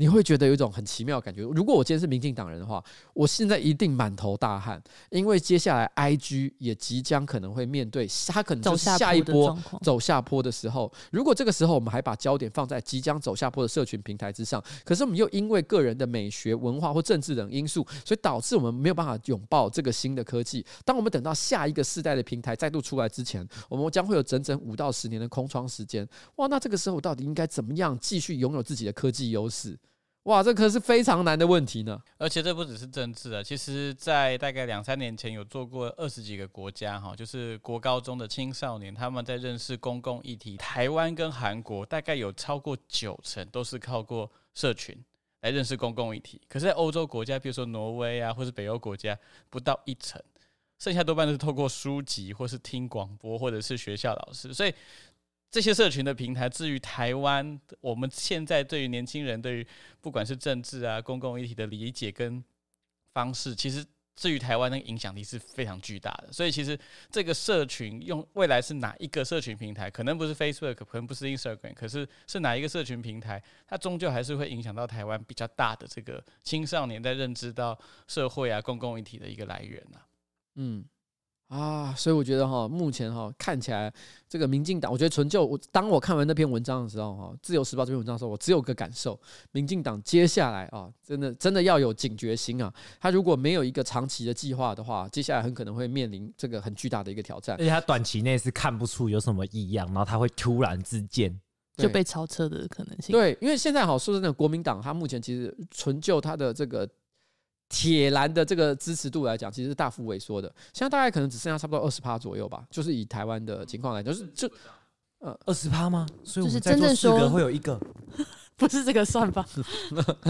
[SPEAKER 1] 你会觉得有一种很奇妙的感觉。如果我今天是民进党人的话，我现在一定满头大汗，因为接下来 IG 也即将可能会面对，它可能就是下一波走下坡的时候。如果这个时候我们还把焦点放在即将走下坡的社群平台之上，可是我们又因为个人的美学、文化或政治等因素，所以导致我们没有办法拥抱这个新的科技。当我们等到下一个世代的平台再度出来之前，我们将会有整整五到十年的空窗时间。哇，那这个时候到底应该怎么样继续拥有自己的科技优势？哇，这可是非常难的问题呢。
[SPEAKER 4] 而且这不只是政治啊，其实，在大概两三年前，有做过二十几个国家哈，就是国高中的青少年，他们在认识公共议题。台湾跟韩国大概有超过九成都是靠过社群来认识公共议题。可是，在欧洲国家，比如说挪威啊，或是北欧国家，不到一成，剩下多半都是透过书籍，或是听广播，或者是学校老师。所以。这些社群的平台，至于台湾，我们现在对于年轻人对于不管是政治啊、公共议题的理解跟方式，其实至于台湾那个影响力是非常巨大的。所以，其实这个社群用未来是哪一个社群平台，可能不是 Facebook，可能不是 Instagram，可是是哪一个社群平台，它终究还是会影响到台湾比较大的这个青少年在认知到社会啊、公共议题的一个来源啊。
[SPEAKER 1] 嗯。啊，所以我觉得哈，目前哈看起来这个民进党，我觉得纯就我当我看完那篇文章的时候哈，《自由时报》这篇文章的时候，我只有个感受，民进党接下来啊，真的真的要有警觉心啊，他如果没有一个长期的计划的话，接下来很可能会面临这个很巨大的一个挑战，而
[SPEAKER 3] 且他短期内是看不出有什么异样，然后他会突然之间
[SPEAKER 2] 就被超车的可能性。
[SPEAKER 1] 对，因为现在好说真的，国民党他目前其实纯就他的这个。铁蓝的这个支持度来讲，其实是大幅萎缩的。现在大概可能只剩下差不多二十趴左右吧。就是以台湾的情况来讲，就是就
[SPEAKER 3] 呃二十趴吗？所以我们
[SPEAKER 2] 真正说
[SPEAKER 3] 四个会有一个，
[SPEAKER 2] 不是这个算法，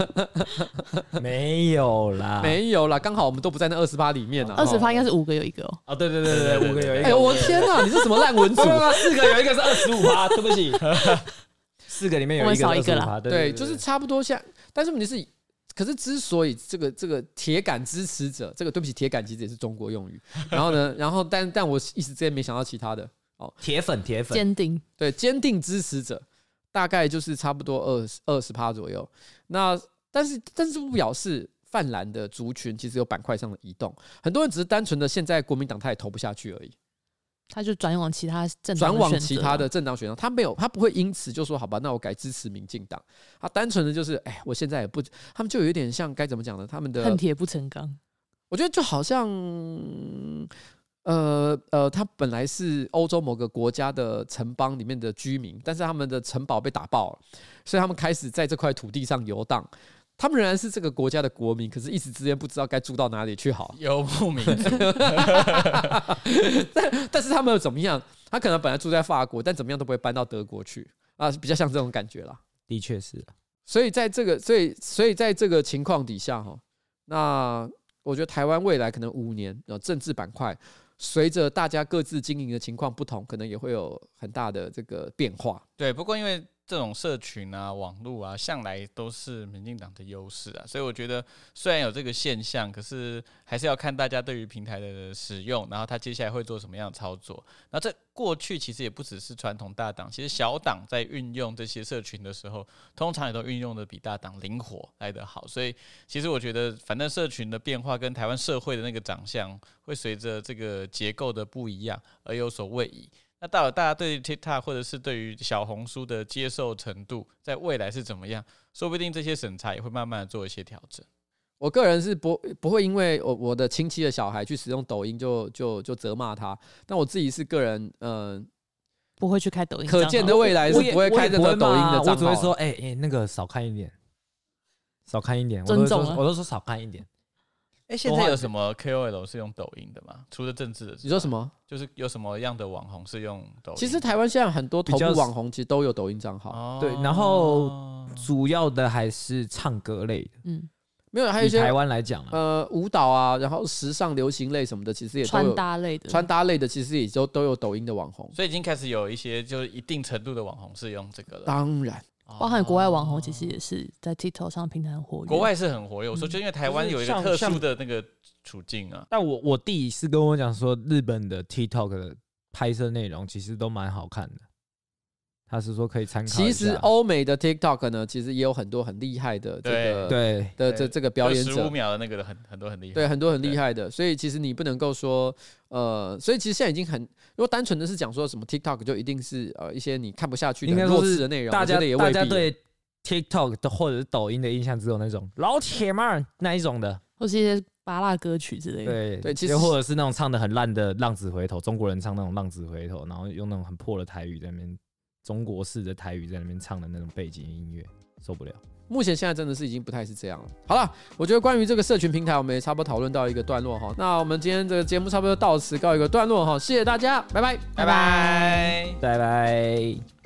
[SPEAKER 3] 没有啦，
[SPEAKER 1] 没有啦，刚好我们都不在那二十趴里面呢。
[SPEAKER 2] 二十趴应该是五个有一个哦。
[SPEAKER 3] 啊，对对对对对，五个有一个。
[SPEAKER 1] 哎，我天哪，你是什么烂文组？
[SPEAKER 3] 四个有一个是二十五趴，对不起，四个里面有一个二十五趴，
[SPEAKER 1] 对，就是差不多像，但是问题是。可是，之所以这个这个铁杆支持者，这个对不起，铁杆其实也是中国用语。然后呢，然后但但我一时之间没想到其他的哦，
[SPEAKER 3] 铁粉铁粉，
[SPEAKER 2] 坚定
[SPEAKER 1] 对坚定支持者，大概就是差不多二十二十趴左右。那但是但是不表示泛蓝的族群其实有板块上的移动，很多人只是单纯的现在国民党他也投不下去而已。
[SPEAKER 2] 他就转往其他政党，
[SPEAKER 1] 转往其他的政党选项，他没有，他不会因此就说好吧，那我改支持民进党。他单纯的就是，哎，我现在也不，他们就有一点像该怎么讲呢？他们的
[SPEAKER 2] 恨铁不成钢。
[SPEAKER 1] 我觉得就好像，呃呃，他本来是欧洲某个国家的城邦里面的居民，但是他们的城堡被打爆了，所以他们开始在这块土地上游荡。他们仍然是这个国家的国民，可是一时之间不知道该住到哪里去好。
[SPEAKER 4] 游牧民族，
[SPEAKER 1] 但但是他们又怎么样？他可能本来住在法国，但怎么样都不会搬到德国去啊，比较像这种感觉啦。
[SPEAKER 3] 的确是，
[SPEAKER 1] 所以在这个，所以所以在这个情况底下哈，那我觉得台湾未来可能五年呃政治板块，随着大家各自经营的情况不同，可能也会有很大的这个变化。
[SPEAKER 4] 对，不过因为这种社群啊、网络啊，向来都是民进党的优势啊，所以我觉得虽然有这个现象，可是还是要看大家对于平台的使用，然后他接下来会做什么样的操作。那这过去其实也不只是传统大党，其实小党在运用这些社群的时候，通常也都运用的比大党灵活来得好。所以其实我觉得，反正社群的变化跟台湾社会的那个长相，会随着这个结构的不一样而有所位移。那到底大家对 TikTok 或者是对于小红书的接受程度，在未来是怎么样？说不定这些审查也会慢慢的做一些调整。
[SPEAKER 1] 我个人是不不会因为我我的亲戚的小孩去使用抖音就就就责骂他，但我自己是个人，嗯、呃，
[SPEAKER 2] 不会去开抖音。
[SPEAKER 1] 可见的未来是不会开这个抖音的账号。
[SPEAKER 3] 我只会说，哎、欸、哎、欸，那个少看一点，少看一点。尊重，我都说少看一点。
[SPEAKER 4] 哎，现在有什么 KOL 是用抖音的吗？除了政治的，
[SPEAKER 1] 你说什么？
[SPEAKER 4] 就是有什么样的网红是用抖音？
[SPEAKER 1] 其实台湾现在很多头部网红其实都有抖音账号，
[SPEAKER 3] 对。然后主要的还是唱歌类的，嗯，
[SPEAKER 1] 没有，还有一些
[SPEAKER 3] 台湾来讲，
[SPEAKER 1] 呃，舞蹈啊，然后时尚流行类什么的，其实也都
[SPEAKER 2] 穿搭类的，
[SPEAKER 1] 穿搭类的其实也都都有抖音的网红，
[SPEAKER 4] 所以已经开始有一些就是一定程度的网红是用这个了。
[SPEAKER 1] 当然。
[SPEAKER 2] 包含国外网红，其实也是在 TikTok 上平台很活跃。
[SPEAKER 4] 国外是很活跃，我说就因为台湾有一个特殊的那个处境啊。
[SPEAKER 3] 但我我弟是跟我讲说，日本的 TikTok 的拍摄内容其实都蛮好看的。他是说可以参考。
[SPEAKER 1] 其实欧美的 TikTok 呢，其实也有很多很厉害的这个
[SPEAKER 3] 对
[SPEAKER 1] 的这这个表演者，
[SPEAKER 4] 十五秒的那个很很多很厉害，
[SPEAKER 1] 对很多很厉害的。所以其实你不能够说呃，所以其实现在已经很，如果单纯的是讲说什么 TikTok 就一定是呃一些你看不下去的弱智的内容，
[SPEAKER 3] 大家
[SPEAKER 1] 也
[SPEAKER 3] 大家对 TikTok 的或者是抖音的印象只有那种老铁们那一种的，
[SPEAKER 2] 或是一些芭乐歌曲之类的。
[SPEAKER 3] 对对，其实或者是那种唱的很烂的浪子回头，中国人唱那种浪子回头，然后用那种很破的台语在那边。中国式的台语在那边唱的那种背景音乐，受不了。
[SPEAKER 1] 目前现在真的是已经不太是这样了。好了，我觉得关于这个社群平台，我们也差不多讨论到一个段落哈。那我们今天这个节目差不多到此告一个段落哈，谢谢大家，拜拜，
[SPEAKER 4] 拜拜，拜拜。
[SPEAKER 3] 拜拜。